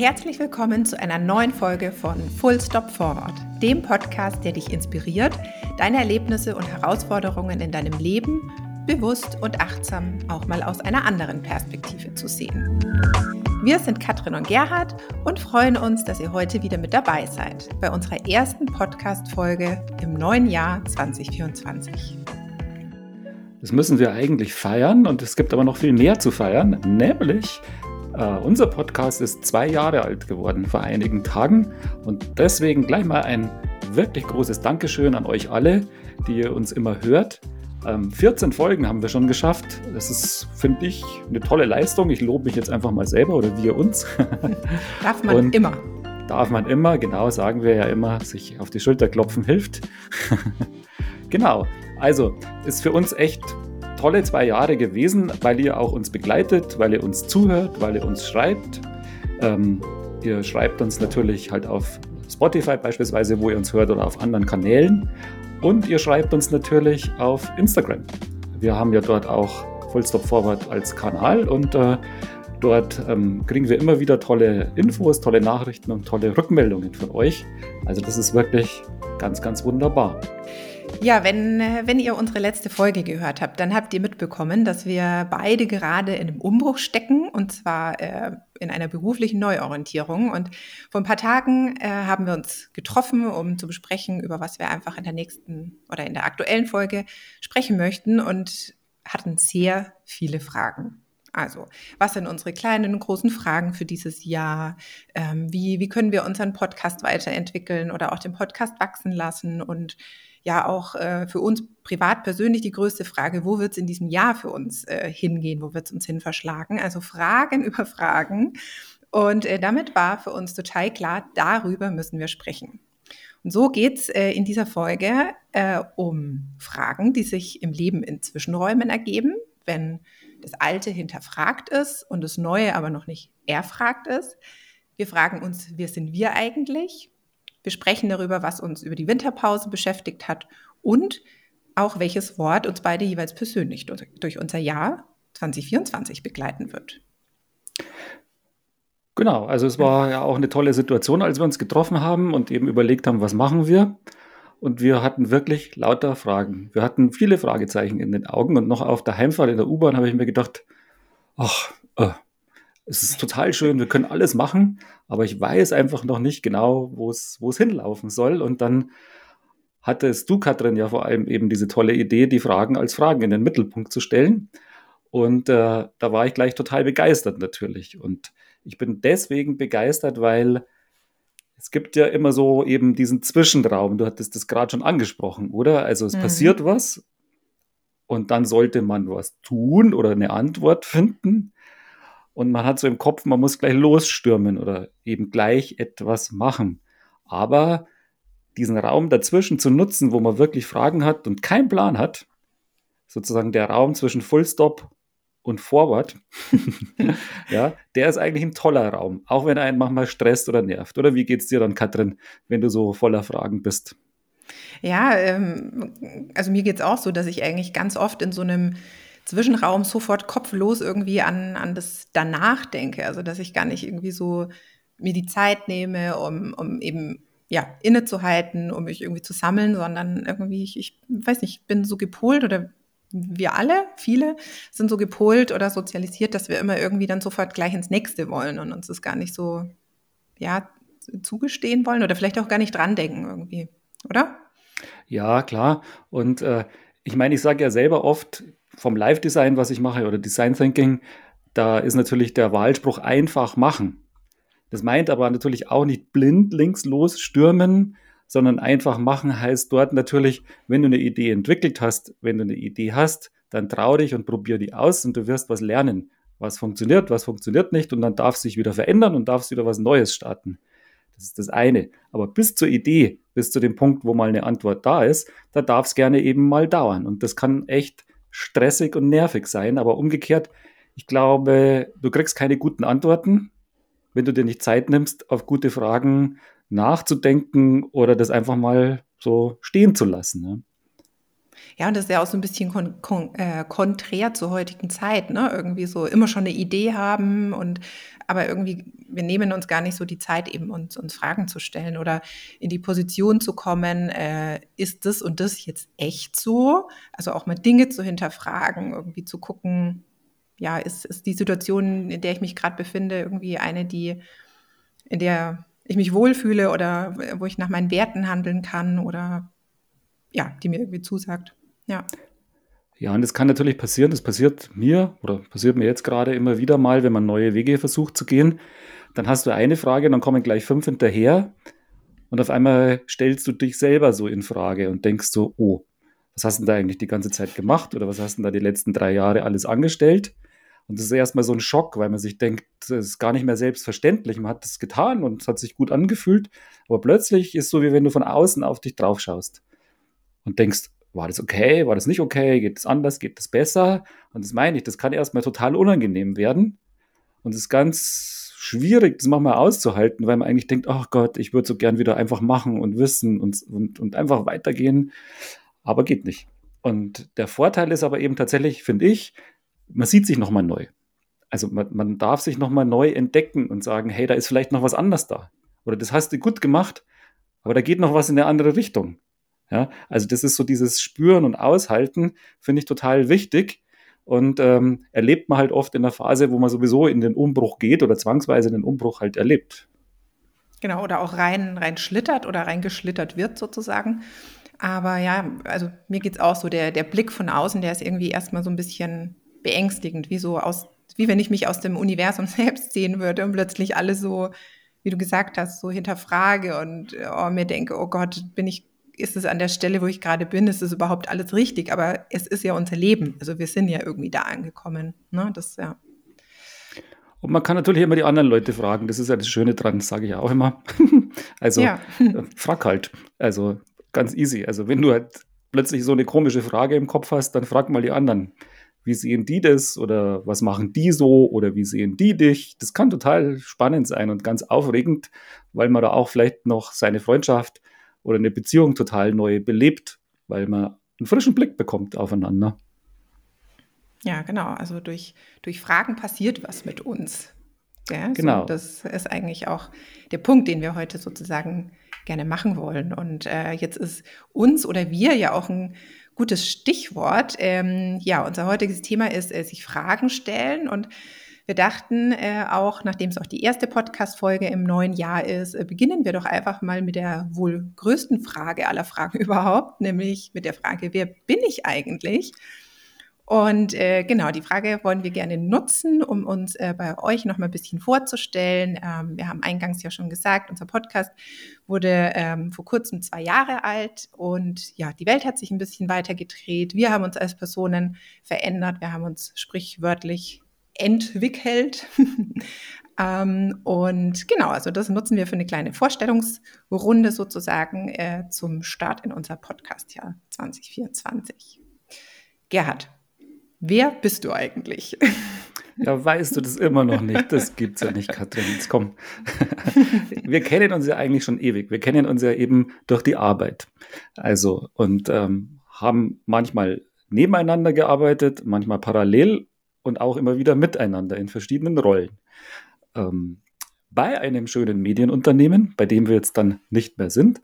herzlich willkommen zu einer neuen Folge von Full Stop Forward, dem Podcast, der dich inspiriert, deine Erlebnisse und Herausforderungen in deinem Leben bewusst und achtsam auch mal aus einer anderen Perspektive zu sehen. Wir sind Katrin und Gerhard und freuen uns, dass ihr heute wieder mit dabei seid bei unserer ersten Podcast-Folge im neuen Jahr 2024. Das müssen wir eigentlich feiern und es gibt aber noch viel mehr zu feiern, nämlich äh, unser Podcast ist zwei Jahre alt geworden vor einigen Tagen und deswegen gleich mal ein wirklich großes Dankeschön an euch alle, die ihr uns immer hört. Ähm, 14 Folgen haben wir schon geschafft. Das ist, finde ich, eine tolle Leistung. Ich lobe mich jetzt einfach mal selber oder wir uns. Darf man und immer. Darf man immer, genau, sagen wir ja immer, sich auf die Schulter klopfen hilft. genau. Also, ist für uns echt tolle zwei Jahre gewesen, weil ihr auch uns begleitet, weil ihr uns zuhört, weil ihr uns schreibt. Ähm, ihr schreibt uns natürlich halt auf Spotify beispielsweise, wo ihr uns hört oder auf anderen Kanälen. Und ihr schreibt uns natürlich auf Instagram. Wir haben ja dort auch Full Stop Forward als Kanal und äh, dort ähm, kriegen wir immer wieder tolle Infos, tolle Nachrichten und tolle Rückmeldungen von euch. Also das ist wirklich ganz, ganz wunderbar. Ja, wenn, äh, wenn ihr unsere letzte Folge gehört habt, dann habt ihr mitbekommen, dass wir beide gerade in einem Umbruch stecken und zwar äh, in einer beruflichen Neuorientierung. Und vor ein paar Tagen äh, haben wir uns getroffen, um zu besprechen, über was wir einfach in der nächsten oder in der aktuellen Folge sprechen möchten und hatten sehr viele Fragen. Also, was sind unsere kleinen und großen Fragen für dieses Jahr? Ähm, wie, wie können wir unseren Podcast weiterentwickeln oder auch den Podcast wachsen lassen? Und ja auch äh, für uns privat persönlich die größte Frage, wo wird es in diesem Jahr für uns äh, hingehen, wo wird es uns hin verschlagen? Also Fragen über Fragen. Und äh, damit war für uns total klar, darüber müssen wir sprechen. Und so geht's äh, in dieser Folge äh, um Fragen, die sich im Leben in Zwischenräumen ergeben, wenn das Alte hinterfragt ist und das Neue aber noch nicht erfragt ist. Wir fragen uns, wer sind wir eigentlich? Wir sprechen darüber, was uns über die Winterpause beschäftigt hat und auch welches Wort uns beide jeweils persönlich durch, unser Jahr 2024 begleiten wird. Genau, also es war ja auch eine tolle Situation, als wir uns getroffen haben und eben überlegt haben, was machen wir. Und wir hatten wirklich lauter Fragen. Wir hatten viele Fragezeichen in den Augen und noch auf der Heimfahrt in der U-Bahn habe ich mir gedacht, ach, äh, es ist total schön, wir können alles machen, aber ich weiß einfach noch nicht genau, wo es, hinlaufen soll. Und dann hattest du, Katrin, ja vor allem eben diese tolle Idee, die Fragen als Fragen in den Mittelpunkt zu stellen. Und äh, da war ich gleich total begeistert natürlich. Und ich bin deswegen begeistert, weil es gibt ja immer so eben diesen Zwischenraum. Du hattest das gerade schon angesprochen, oder? Also es mhm. passiert was und dann sollte man was tun oder eine Antwort finden und man hat so im Kopf, man muss gleich losstürmen oder eben gleich etwas machen. Aber diesen Raum dazwischen zu nutzen, wo man wirklich Fragen hat und keinen Plan hat, sozusagen der Raum zwischen Full Stop und Forward, ja, der ist eigentlich ein toller Raum, auch wenn er einen manchmal stresst oder nervt. Oder wie geht es dir dann, Katrin, wenn du so voller Fragen bist? Ja, ähm, also mir geht es auch so, dass ich eigentlich ganz oft in so einem Zwischenraum sofort kopflos irgendwie an, an das danach denke. Also dass ich gar nicht irgendwie so mir die Zeit nehme, um, um eben ja, innezuhalten, um mich irgendwie zu sammeln, sondern irgendwie, ich, ich weiß nicht, ich bin so gepolt oder wir alle, viele sind so gepolt oder sozialisiert, dass wir immer irgendwie dann sofort gleich ins nächste wollen und uns das gar nicht so, ja, zugestehen wollen oder vielleicht auch gar nicht dran denken irgendwie, oder? Ja, klar. Und äh, ich meine, ich sage ja selber oft, vom Live-Design, was ich mache, oder Design Thinking, da ist natürlich der Wahlspruch einfach machen. Das meint aber natürlich auch nicht blind links los stürmen, sondern einfach machen heißt dort natürlich, wenn du eine Idee entwickelt hast, wenn du eine Idee hast, dann trau dich und probier die aus und du wirst was lernen. Was funktioniert, was funktioniert nicht und dann darf sich wieder verändern und darfst wieder was Neues starten. Das ist das eine. Aber bis zur Idee, bis zu dem Punkt, wo mal eine Antwort da ist, da darf es gerne eben mal dauern. Und das kann echt stressig und nervig sein. Aber umgekehrt, ich glaube, du kriegst keine guten Antworten, wenn du dir nicht Zeit nimmst, auf gute Fragen nachzudenken oder das einfach mal so stehen zu lassen. Ne? Ja, und das ist ja auch so ein bisschen kon kon äh, konträr zur heutigen Zeit, ne? Irgendwie so immer schon eine Idee haben und aber irgendwie, wir nehmen uns gar nicht so die Zeit, eben uns, uns Fragen zu stellen oder in die Position zu kommen, äh, ist das und das jetzt echt so? Also auch mal Dinge zu hinterfragen, irgendwie zu gucken, ja, ist, ist die Situation, in der ich mich gerade befinde, irgendwie eine, die, in der ich mich wohlfühle oder wo ich nach meinen Werten handeln kann oder ja, die mir irgendwie zusagt. Ja. Ja, und das kann natürlich passieren. Das passiert mir oder passiert mir jetzt gerade immer wieder mal, wenn man neue Wege versucht zu gehen. Dann hast du eine Frage, dann kommen gleich fünf hinterher. Und auf einmal stellst du dich selber so in Frage und denkst so, oh, was hast du da eigentlich die ganze Zeit gemacht oder was hast du da die letzten drei Jahre alles angestellt? Und das ist erstmal so ein Schock, weil man sich denkt, das ist gar nicht mehr selbstverständlich. Man hat das getan und es hat sich gut angefühlt. Aber plötzlich ist es so, wie wenn du von außen auf dich drauf schaust und denkst, war das okay, war das nicht okay, geht es anders, geht es besser? Und das meine ich, das kann erstmal total unangenehm werden. Und es ist ganz schwierig, das manchmal auszuhalten, weil man eigentlich denkt, ach oh Gott, ich würde so gern wieder einfach machen und wissen und, und, und einfach weitergehen. Aber geht nicht. Und der Vorteil ist aber eben tatsächlich, finde ich, man sieht sich nochmal neu. Also man, man darf sich nochmal neu entdecken und sagen, hey, da ist vielleicht noch was anderes da. Oder das hast du gut gemacht, aber da geht noch was in eine andere Richtung. Ja, also das ist so dieses Spüren und Aushalten, finde ich total wichtig. Und ähm, erlebt man halt oft in der Phase, wo man sowieso in den Umbruch geht oder zwangsweise den Umbruch halt erlebt. Genau, oder auch rein, rein schlittert oder reingeschlittert wird sozusagen. Aber ja, also mir geht es auch so, der, der Blick von außen, der ist irgendwie erstmal so ein bisschen beängstigend, wie so aus, wie wenn ich mich aus dem Universum selbst sehen würde und plötzlich alles so, wie du gesagt hast, so hinterfrage und oh, mir denke, oh Gott, bin ich ist es an der Stelle, wo ich gerade bin, ist es überhaupt alles richtig? Aber es ist ja unser Leben. Also wir sind ja irgendwie da angekommen. Ne? Das, ja. Und man kann natürlich immer die anderen Leute fragen. Das ist ja das Schöne dran, sage ich ja auch immer. also ja. Äh, frag halt. Also ganz easy. Also wenn du halt plötzlich so eine komische Frage im Kopf hast, dann frag mal die anderen. Wie sehen die das oder was machen die so oder wie sehen die dich? Das kann total spannend sein und ganz aufregend, weil man da auch vielleicht noch seine Freundschaft oder eine Beziehung total neu belebt, weil man einen frischen Blick bekommt aufeinander. Ja, genau. Also durch, durch Fragen passiert was mit uns. Ja, genau. So, das ist eigentlich auch der Punkt, den wir heute sozusagen gerne machen wollen. Und äh, jetzt ist uns oder wir ja auch ein gutes Stichwort. Ähm, ja, unser heutiges Thema ist äh, sich Fragen stellen und wir dachten äh, auch, nachdem es auch die erste Podcast-Folge im neuen Jahr ist, äh, beginnen wir doch einfach mal mit der wohl größten Frage aller Fragen überhaupt, nämlich mit der Frage, wer bin ich eigentlich? Und äh, genau, die Frage wollen wir gerne nutzen, um uns äh, bei euch noch mal ein bisschen vorzustellen. Ähm, wir haben eingangs ja schon gesagt, unser Podcast wurde ähm, vor kurzem zwei Jahre alt und ja, die Welt hat sich ein bisschen weiter gedreht. Wir haben uns als Personen verändert. Wir haben uns sprichwörtlich entwickelt. ähm, und genau, also das nutzen wir für eine kleine Vorstellungsrunde sozusagen äh, zum Start in unser Podcastjahr 2024. Gerhard, wer bist du eigentlich? Ja, weißt du das immer noch nicht? Das gibt's ja nicht, Katrin. Jetzt komm. Wir kennen uns ja eigentlich schon ewig. Wir kennen uns ja eben durch die Arbeit. Also, und ähm, haben manchmal nebeneinander gearbeitet, manchmal parallel und auch immer wieder miteinander in verschiedenen Rollen. Ähm, bei einem schönen Medienunternehmen, bei dem wir jetzt dann nicht mehr sind.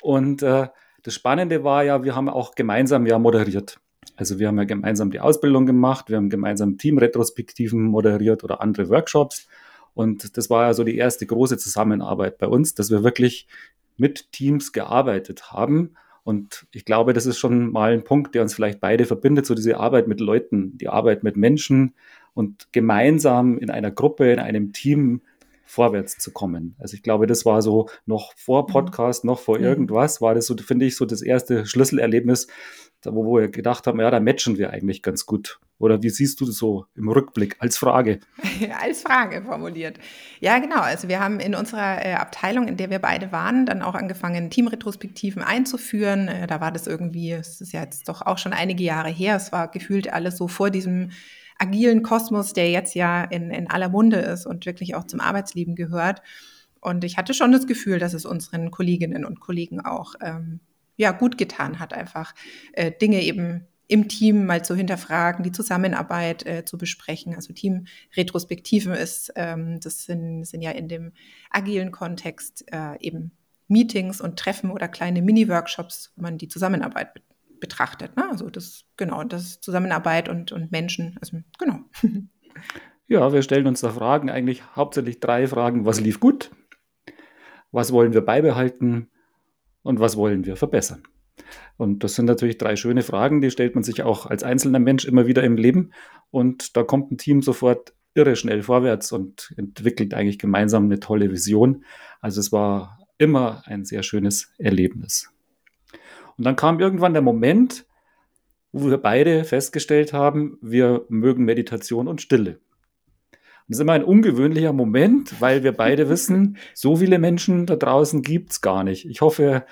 Und äh, das Spannende war ja, wir haben auch gemeinsam ja moderiert. Also wir haben ja gemeinsam die Ausbildung gemacht, wir haben gemeinsam Teamretrospektiven moderiert oder andere Workshops. Und das war ja so die erste große Zusammenarbeit bei uns, dass wir wirklich mit Teams gearbeitet haben und ich glaube, das ist schon mal ein Punkt, der uns vielleicht beide verbindet, so diese Arbeit mit Leuten, die Arbeit mit Menschen und gemeinsam in einer Gruppe, in einem Team vorwärts zu kommen. Also ich glaube, das war so noch vor mhm. Podcast, noch vor mhm. irgendwas, war das so, finde ich, so das erste Schlüsselerlebnis, wo, wir gedacht haben, ja, da matchen wir eigentlich ganz gut. Oder wie siehst du das so im Rückblick als Frage? als Frage formuliert. Ja, genau. Also wir haben in unserer äh, Abteilung, in der wir beide waren, dann auch angefangen, Teamretrospektiven einzuführen. Äh, da war das irgendwie, es ist ja jetzt doch auch schon einige Jahre her, es war gefühlt alles so vor diesem agilen Kosmos, der jetzt ja in, in aller Munde ist und wirklich auch zum Arbeitsleben gehört. Und ich hatte schon das Gefühl, dass es unseren Kolleginnen und Kollegen auch ähm, ja gut getan hat, einfach äh, Dinge eben im Team mal zu hinterfragen, die Zusammenarbeit äh, zu besprechen. Also Teamretrospektiven ist, ähm, das sind, sind ja in dem agilen Kontext äh, eben Meetings und Treffen oder kleine Mini-Workshops, wo man die Zusammenarbeit be betrachtet. Ne? Also das, genau, das Zusammenarbeit und, und Menschen, also genau. Ja, wir stellen uns da Fragen, eigentlich hauptsächlich drei Fragen. Was lief gut? Was wollen wir beibehalten? Und was wollen wir verbessern? Und das sind natürlich drei schöne Fragen, die stellt man sich auch als einzelner Mensch immer wieder im Leben. Und da kommt ein Team sofort irre schnell vorwärts und entwickelt eigentlich gemeinsam eine tolle Vision. Also es war immer ein sehr schönes Erlebnis. Und dann kam irgendwann der Moment, wo wir beide festgestellt haben, wir mögen Meditation und Stille. Das ist immer ein ungewöhnlicher Moment, weil wir beide wissen, so viele Menschen da draußen gibt es gar nicht. Ich hoffe,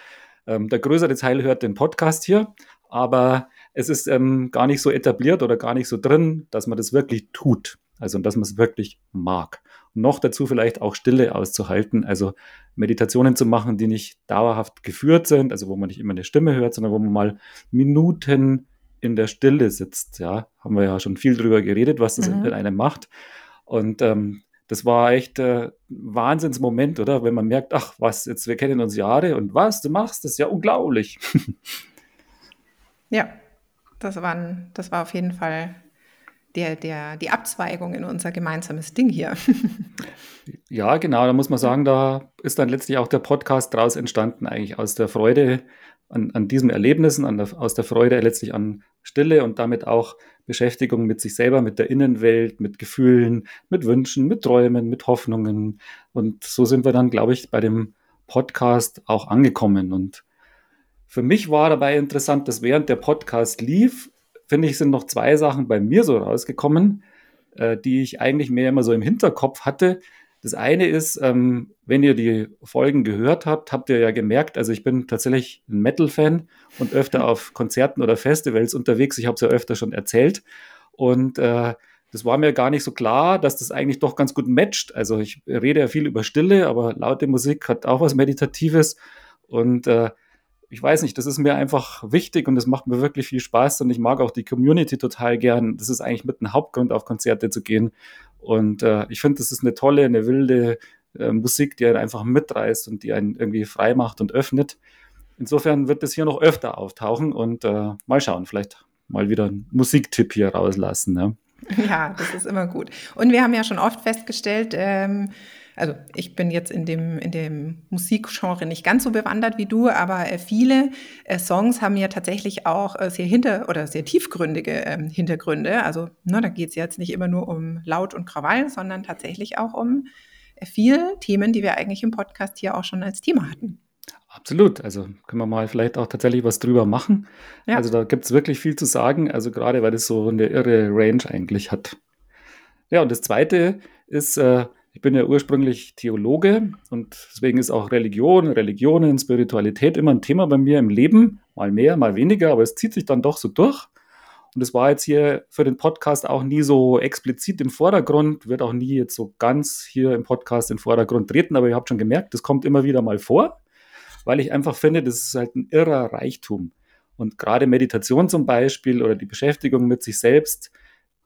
ähm, der größere Teil hört den Podcast hier, aber es ist ähm, gar nicht so etabliert oder gar nicht so drin, dass man das wirklich tut. Also, dass man es wirklich mag. Und noch dazu vielleicht auch Stille auszuhalten, also Meditationen zu machen, die nicht dauerhaft geführt sind, also wo man nicht immer eine Stimme hört, sondern wo man mal Minuten in der Stille sitzt. Ja, haben wir ja schon viel drüber geredet, was das mhm. in einem macht. Und ähm, das war echt äh, ein Wahnsinnsmoment, oder? Wenn man merkt, ach was, jetzt wir kennen uns Jahre und was, du machst, das ist ja unglaublich. ja, das, waren, das war auf jeden Fall der, der, die Abzweigung in unser gemeinsames Ding hier. ja, genau, da muss man sagen, da ist dann letztlich auch der Podcast draus entstanden, eigentlich aus der Freude an, an diesen Erlebnissen, an der, aus der Freude letztlich an Stille und damit auch Beschäftigung mit sich selber, mit der Innenwelt, mit Gefühlen, mit Wünschen, mit Träumen, mit Hoffnungen. Und so sind wir dann, glaube ich, bei dem Podcast auch angekommen. Und für mich war dabei interessant, dass während der Podcast lief, finde ich, sind noch zwei Sachen bei mir so rausgekommen, äh, die ich eigentlich mehr immer so im Hinterkopf hatte, das eine ist, ähm, wenn ihr die Folgen gehört habt, habt ihr ja gemerkt, also ich bin tatsächlich ein Metal-Fan und öfter auf Konzerten oder Festivals unterwegs. Ich habe es ja öfter schon erzählt. Und äh, das war mir gar nicht so klar, dass das eigentlich doch ganz gut matcht. Also ich rede ja viel über Stille, aber laute Musik hat auch was Meditatives. Und äh, ich weiß nicht, das ist mir einfach wichtig und das macht mir wirklich viel Spaß und ich mag auch die Community total gern. Das ist eigentlich mit einem Hauptgrund, auf Konzerte zu gehen. Und äh, ich finde, das ist eine tolle, eine wilde äh, Musik, die einen einfach mitreißt und die einen irgendwie frei macht und öffnet. Insofern wird das hier noch öfter auftauchen und äh, mal schauen, vielleicht mal wieder einen Musiktipp hier rauslassen. Ne? Ja, das ist immer gut. Und wir haben ja schon oft festgestellt, ähm, also ich bin jetzt in dem, in dem Musikgenre nicht ganz so bewandert wie du, aber äh, viele äh, Songs haben ja tatsächlich auch äh, sehr hinter- oder sehr tiefgründige ähm, Hintergründe. Also ne, da geht es jetzt nicht immer nur um Laut und Krawall, sondern tatsächlich auch um viele Themen, die wir eigentlich im Podcast hier auch schon als Thema hatten. Absolut. Also können wir mal vielleicht auch tatsächlich was drüber machen. Ja. Also da gibt es wirklich viel zu sagen. Also gerade weil das so eine irre Range eigentlich hat. Ja, und das Zweite ist, äh, ich bin ja ursprünglich Theologe und deswegen ist auch Religion, Religionen, Spiritualität immer ein Thema bei mir im Leben. Mal mehr, mal weniger, aber es zieht sich dann doch so durch. Und es war jetzt hier für den Podcast auch nie so explizit im Vordergrund, wird auch nie jetzt so ganz hier im Podcast den Vordergrund treten, aber ihr habt schon gemerkt, das kommt immer wieder mal vor, weil ich einfach finde, das ist halt ein irrer Reichtum. Und gerade Meditation zum Beispiel oder die Beschäftigung mit sich selbst,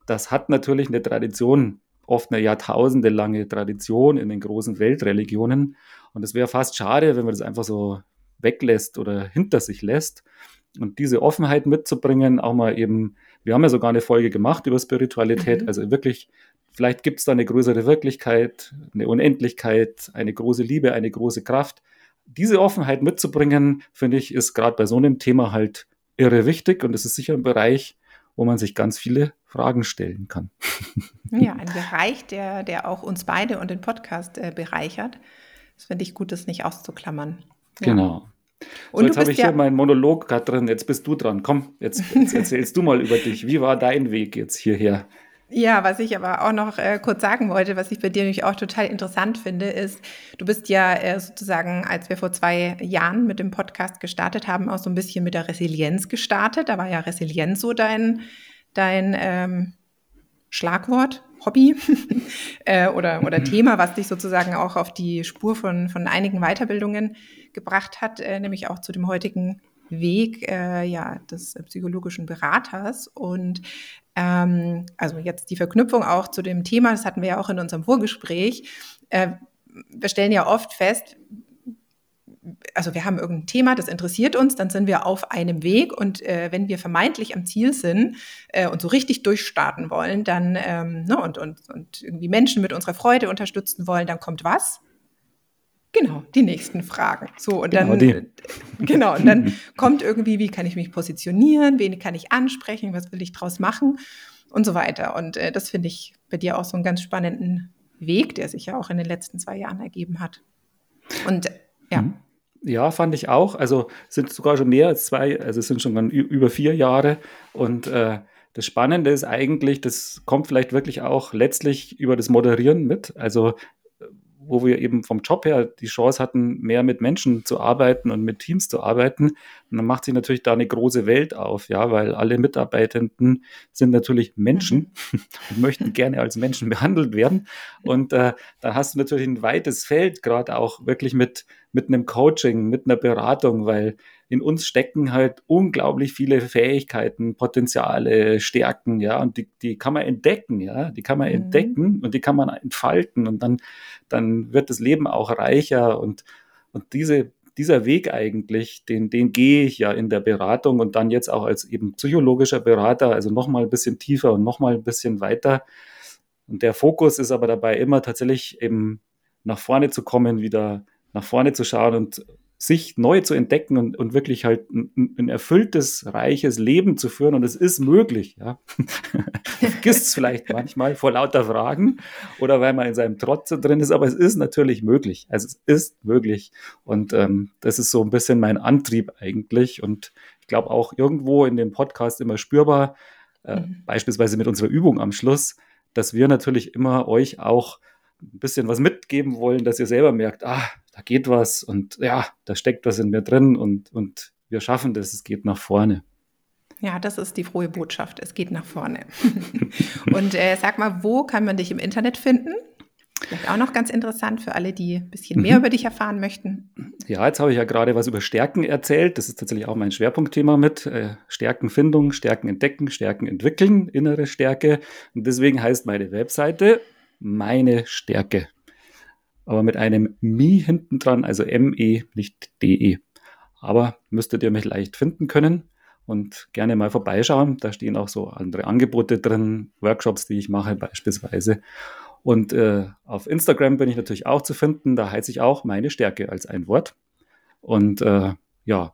das hat natürlich eine Tradition oft eine jahrtausendelange Tradition in den großen Weltreligionen. Und es wäre fast schade, wenn man das einfach so weglässt oder hinter sich lässt. Und diese Offenheit mitzubringen, auch mal eben, wir haben ja sogar eine Folge gemacht über Spiritualität, mhm. also wirklich, vielleicht gibt es da eine größere Wirklichkeit, eine Unendlichkeit, eine große Liebe, eine große Kraft. Diese Offenheit mitzubringen, finde ich, ist gerade bei so einem Thema halt irre wichtig und es ist sicher ein Bereich, wo man sich ganz viele Fragen stellen kann. Ja, ein Bereich, der, der auch uns beide und den Podcast äh, bereichert. Das finde ich gut, das nicht auszuklammern. Ja. Genau. So, und jetzt habe ich ja hier meinen Monolog gerade drin. Jetzt bist du dran. Komm, jetzt, jetzt erzählst du mal über dich. Wie war dein Weg jetzt hierher? Ja, was ich aber auch noch äh, kurz sagen wollte, was ich bei dir nämlich auch total interessant finde, ist, du bist ja äh, sozusagen, als wir vor zwei Jahren mit dem Podcast gestartet haben, auch so ein bisschen mit der Resilienz gestartet. Da war ja Resilienz so dein, dein ähm, Schlagwort, Hobby äh, oder, oder mhm. Thema, was dich sozusagen auch auf die Spur von, von einigen Weiterbildungen gebracht hat, äh, nämlich auch zu dem heutigen Weg äh, ja, des psychologischen Beraters. Und ähm, also jetzt die Verknüpfung auch zu dem Thema, das hatten wir ja auch in unserem Vorgespräch. Äh, wir stellen ja oft fest, also wir haben irgendein Thema, das interessiert uns, dann sind wir auf einem Weg und äh, wenn wir vermeintlich am Ziel sind äh, und so richtig durchstarten wollen, dann ähm, ne, und, und, und irgendwie Menschen mit unserer Freude unterstützen wollen, dann kommt was? Genau, die nächsten Fragen. So, und genau, dann, die. genau, und dann kommt irgendwie, wie kann ich mich positionieren, wen kann ich ansprechen, was will ich draus machen und so weiter. Und äh, das finde ich bei dir auch so einen ganz spannenden Weg, der sich ja auch in den letzten zwei Jahren ergeben hat. Und ja. Mhm. Ja, fand ich auch. Also sind sogar schon mehr als zwei, also es sind schon über vier Jahre. Und äh, das Spannende ist eigentlich, das kommt vielleicht wirklich auch letztlich über das Moderieren mit. Also wo wir eben vom Job her die Chance hatten, mehr mit Menschen zu arbeiten und mit Teams zu arbeiten. Und dann macht sich natürlich da eine große Welt auf, ja, weil alle Mitarbeitenden sind natürlich Menschen mhm. und möchten gerne als Menschen behandelt werden. Und äh, da hast du natürlich ein weites Feld, gerade auch wirklich mit, mit einem Coaching, mit einer Beratung, weil in uns stecken halt unglaublich viele Fähigkeiten, Potenziale, Stärken, ja, und die, die kann man entdecken, ja, die kann man mhm. entdecken und die kann man entfalten und dann, dann wird das Leben auch reicher und, und diese, dieser Weg eigentlich, den, den gehe ich ja in der Beratung und dann jetzt auch als eben psychologischer Berater, also nochmal ein bisschen tiefer und nochmal ein bisschen weiter. Und der Fokus ist aber dabei immer tatsächlich eben nach vorne zu kommen, wieder nach vorne zu schauen und sich neu zu entdecken und, und wirklich halt ein, ein, erfülltes, reiches Leben zu führen. Und es ist möglich, ja. Vergisst es vielleicht manchmal vor lauter Fragen oder weil man in seinem Trotz drin ist, aber es ist natürlich möglich. Also es ist möglich. Und ähm, das ist so ein bisschen mein Antrieb eigentlich. Und ich glaube auch irgendwo in dem Podcast immer spürbar, äh, mhm. beispielsweise mit unserer Übung am Schluss, dass wir natürlich immer euch auch ein bisschen was mitgeben wollen, dass ihr selber merkt, ah, da geht was und ja, da steckt was in mir drin und, und wir schaffen das, es geht nach vorne. Ja, das ist die frohe Botschaft. Es geht nach vorne. und äh, sag mal, wo kann man dich im Internet finden? Vielleicht auch noch ganz interessant für alle, die ein bisschen mehr mhm. über dich erfahren möchten. Ja, jetzt habe ich ja gerade was über Stärken erzählt. Das ist tatsächlich auch mein Schwerpunktthema mit. Äh, Stärkenfindung, Stärken entdecken, Stärken entwickeln, innere Stärke. Und deswegen heißt meine Webseite meine Stärke aber mit einem Mi hinten dran, also ME, nicht DE. Aber müsstet ihr mich leicht finden können und gerne mal vorbeischauen. Da stehen auch so andere Angebote drin, Workshops, die ich mache beispielsweise. Und äh, auf Instagram bin ich natürlich auch zu finden. Da heiße ich auch meine Stärke als ein Wort. Und äh, ja,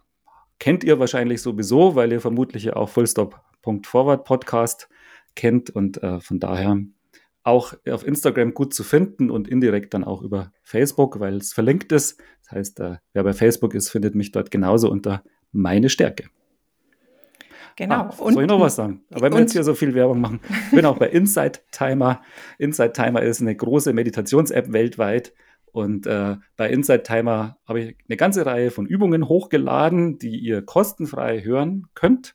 kennt ihr wahrscheinlich sowieso, weil ihr vermutlich auch Fullstop.forward Podcast kennt. Und äh, von daher auch auf Instagram gut zu finden und indirekt dann auch über Facebook, weil es verlinkt ist. Das heißt, äh, wer bei Facebook ist, findet mich dort genauso unter meine Stärke. Genau. Ah, soll ich noch was sagen? Aber wenn wir jetzt hier so viel Werbung machen, ich bin auch bei Insight Timer. Insight Timer ist eine große Meditations-App weltweit. Und äh, bei Insight Timer habe ich eine ganze Reihe von Übungen hochgeladen, die ihr kostenfrei hören könnt.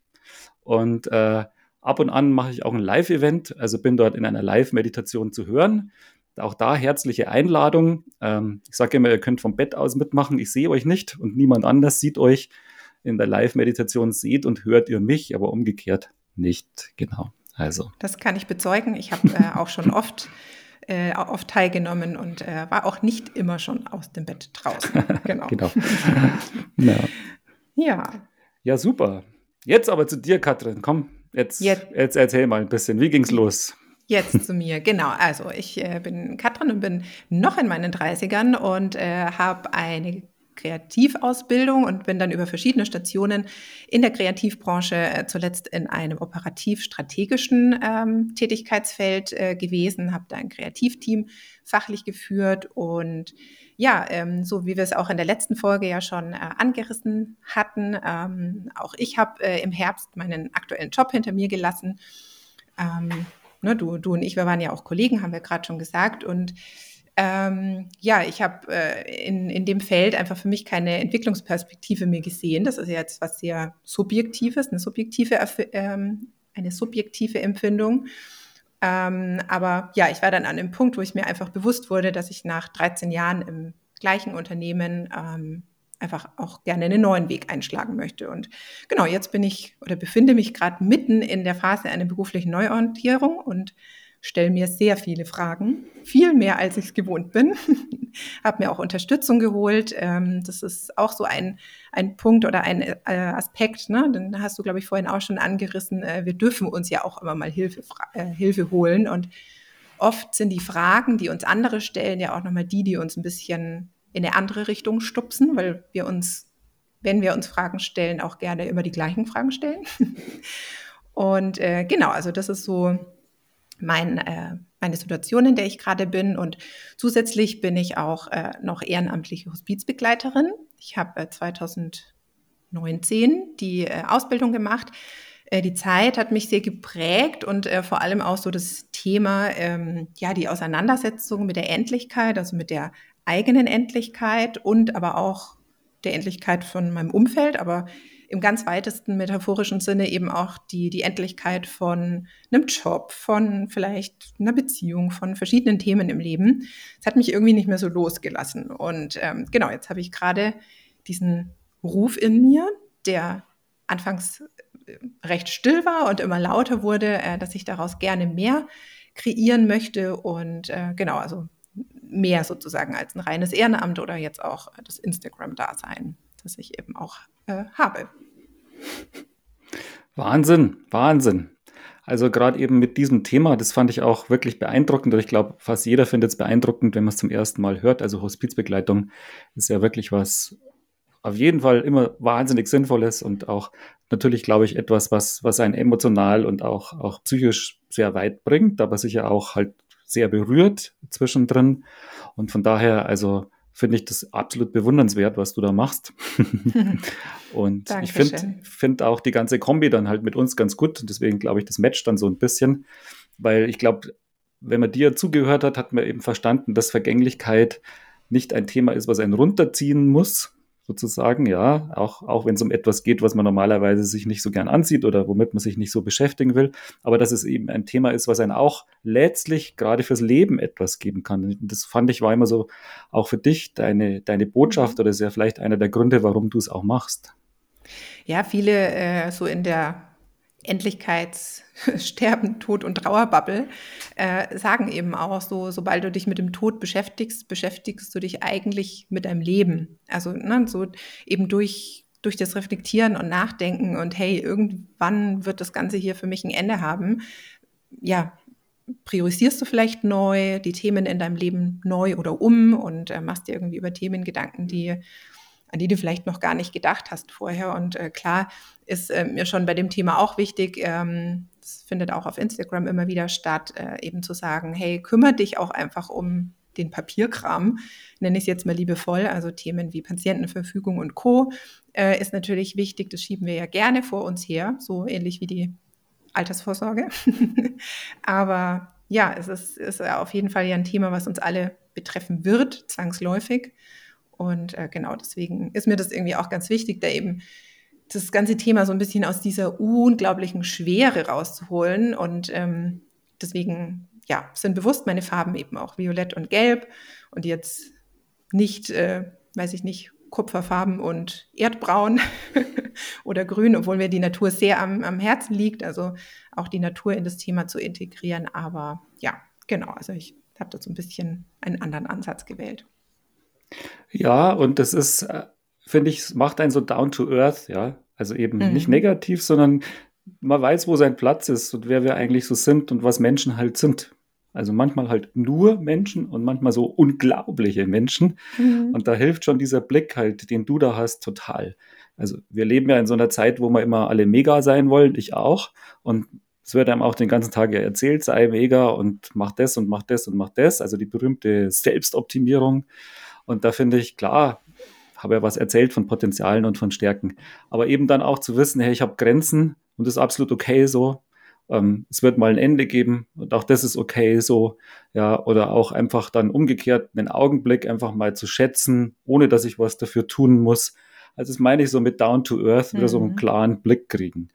Und äh, Ab und an mache ich auch ein Live-Event, also bin dort in einer Live-Meditation zu hören. Auch da herzliche Einladung. Ähm, ich sage immer, ihr könnt vom Bett aus mitmachen. Ich sehe euch nicht und niemand anders sieht euch. In der Live-Meditation seht und hört ihr mich, aber umgekehrt nicht. Genau. Also. Das kann ich bezeugen. Ich habe äh, auch schon oft, äh, oft teilgenommen und äh, war auch nicht immer schon aus dem Bett draußen. Genau. genau. ja. ja. Ja, super. Jetzt aber zu dir, Katrin. Komm, Jetzt, jetzt, jetzt erzähl mal ein bisschen, wie ging's los? Jetzt zu mir, genau. Also ich äh, bin Katrin und bin noch in meinen 30ern und äh, habe eine Kreativausbildung und bin dann über verschiedene Stationen in der Kreativbranche äh, zuletzt in einem operativ-strategischen ähm, Tätigkeitsfeld äh, gewesen, habe da ein Kreativteam fachlich geführt und ja, ähm, so wie wir es auch in der letzten Folge ja schon äh, angerissen hatten, ähm, auch ich habe äh, im Herbst meinen aktuellen Job hinter mir gelassen. Ähm, ne, du, du und ich, wir waren ja auch Kollegen, haben wir gerade schon gesagt. Und ähm, ja, ich habe äh, in, in dem Feld einfach für mich keine Entwicklungsperspektive mehr gesehen. Das ist ja jetzt was sehr Subjektives, eine subjektive, ähm, eine subjektive Empfindung. Ähm, aber ja, ich war dann an dem Punkt, wo ich mir einfach bewusst wurde, dass ich nach 13 Jahren im gleichen Unternehmen ähm, einfach auch gerne einen neuen Weg einschlagen möchte. Und genau, jetzt bin ich oder befinde mich gerade mitten in der Phase einer beruflichen Neuorientierung und stelle mir sehr viele Fragen, viel mehr als ich es gewohnt bin. Habe mir auch Unterstützung geholt. Ähm, das ist auch so ein, ein Punkt oder ein äh, Aspekt. Ne? Den hast du, glaube ich, vorhin auch schon angerissen. Äh, wir dürfen uns ja auch immer mal Hilfe, äh, Hilfe holen. Und oft sind die Fragen, die uns andere stellen, ja auch nochmal die, die uns ein bisschen in eine andere Richtung stupsen, weil wir uns, wenn wir uns Fragen stellen, auch gerne immer die gleichen Fragen stellen. Und äh, genau, also das ist so mein, äh, meine Situation, in der ich gerade bin. Und zusätzlich bin ich auch äh, noch ehrenamtliche Hospizbegleiterin. Ich habe äh, 2019 die äh, Ausbildung gemacht. Äh, die Zeit hat mich sehr geprägt und äh, vor allem auch so das Thema, ähm, ja, die Auseinandersetzung mit der Endlichkeit, also mit der eigenen Endlichkeit und aber auch der Endlichkeit von meinem Umfeld, aber im ganz weitesten metaphorischen Sinne eben auch die, die Endlichkeit von einem Job, von vielleicht einer Beziehung, von verschiedenen Themen im Leben. Es hat mich irgendwie nicht mehr so losgelassen. Und ähm, genau, jetzt habe ich gerade diesen Ruf in mir, der anfangs äh, recht still war und immer lauter wurde, äh, dass ich daraus gerne mehr kreieren möchte. Und äh, genau, also mehr sozusagen als ein reines Ehrenamt oder jetzt auch das Instagram-Dasein, das ich eben auch äh, habe. Wahnsinn, Wahnsinn. Also gerade eben mit diesem Thema, das fand ich auch wirklich beeindruckend und ich glaube, fast jeder findet es beeindruckend, wenn man es zum ersten Mal hört. Also Hospizbegleitung ist ja wirklich was auf jeden Fall immer wahnsinnig sinnvolles und auch natürlich, glaube ich, etwas, was, was einen emotional und auch, auch psychisch sehr weit bringt, aber sicher auch halt sehr berührt zwischendrin. Und von daher, also finde ich das absolut bewundernswert, was du da machst. und Dankeschön. ich finde find auch die ganze Kombi dann halt mit uns ganz gut. Und deswegen glaube ich, das matcht dann so ein bisschen. Weil ich glaube, wenn man dir zugehört hat, hat man eben verstanden, dass Vergänglichkeit nicht ein Thema ist, was einen runterziehen muss, sozusagen, ja, auch, auch wenn es um etwas geht, was man normalerweise sich nicht so gern ansieht oder womit man sich nicht so beschäftigen will, aber dass es eben ein Thema ist, was einen auch letztlich gerade fürs Leben etwas geben kann. Und das fand ich war immer so auch für dich deine, deine Botschaft oder ist ja vielleicht einer der Gründe, warum du es auch machst. Ja, viele äh, so in der Endlichkeitssterben, Tod und Trauerbubble äh, sagen eben auch so, sobald du dich mit dem Tod beschäftigst, beschäftigst du dich eigentlich mit deinem Leben. Also ne, so eben durch, durch das Reflektieren und Nachdenken und hey, irgendwann wird das Ganze hier für mich ein Ende haben. Ja, priorisierst du vielleicht neu die Themen in deinem Leben neu oder um und äh, machst dir irgendwie über Themen Gedanken, die an die du vielleicht noch gar nicht gedacht hast vorher. Und äh, klar ist äh, mir schon bei dem Thema auch wichtig, ähm, das findet auch auf Instagram immer wieder statt, äh, eben zu sagen, hey, kümmere dich auch einfach um den Papierkram, nenne ich es jetzt mal liebevoll, also Themen wie Patientenverfügung und Co. Äh, ist natürlich wichtig, das schieben wir ja gerne vor uns her, so ähnlich wie die Altersvorsorge. Aber ja, es ist, ist auf jeden Fall ja ein Thema, was uns alle betreffen wird, zwangsläufig. Und äh, genau deswegen ist mir das irgendwie auch ganz wichtig, da eben das ganze Thema so ein bisschen aus dieser unglaublichen Schwere rauszuholen. Und ähm, deswegen, ja, sind bewusst meine Farben eben auch violett und gelb und jetzt nicht, äh, weiß ich nicht, Kupferfarben und Erdbraun oder Grün, obwohl mir die Natur sehr am, am Herzen liegt, also auch die Natur in das Thema zu integrieren. Aber ja, genau, also ich habe da so ein bisschen einen anderen Ansatz gewählt. Ja, und das ist, äh, finde ich, macht einen so down to earth, ja. Also eben mhm. nicht negativ, sondern man weiß, wo sein Platz ist und wer wir eigentlich so sind und was Menschen halt sind. Also manchmal halt nur Menschen und manchmal so unglaubliche Menschen. Mhm. Und da hilft schon dieser Blick halt, den du da hast, total. Also wir leben ja in so einer Zeit, wo wir immer alle mega sein wollen, ich auch. Und es wird einem auch den ganzen Tag ja erzählt, sei mega und mach das und mach das und mach das. Also die berühmte Selbstoptimierung. Und da finde ich, klar, habe ja was erzählt von Potenzialen und von Stärken. Aber eben dann auch zu wissen, hey, ich habe Grenzen und das ist absolut okay so. Ähm, es wird mal ein Ende geben und auch das ist okay so. Ja, oder auch einfach dann umgekehrt einen Augenblick einfach mal zu schätzen, ohne dass ich was dafür tun muss. Also das meine ich so mit Down to Earth, wieder mhm. so einen mhm. klaren Blick kriegen.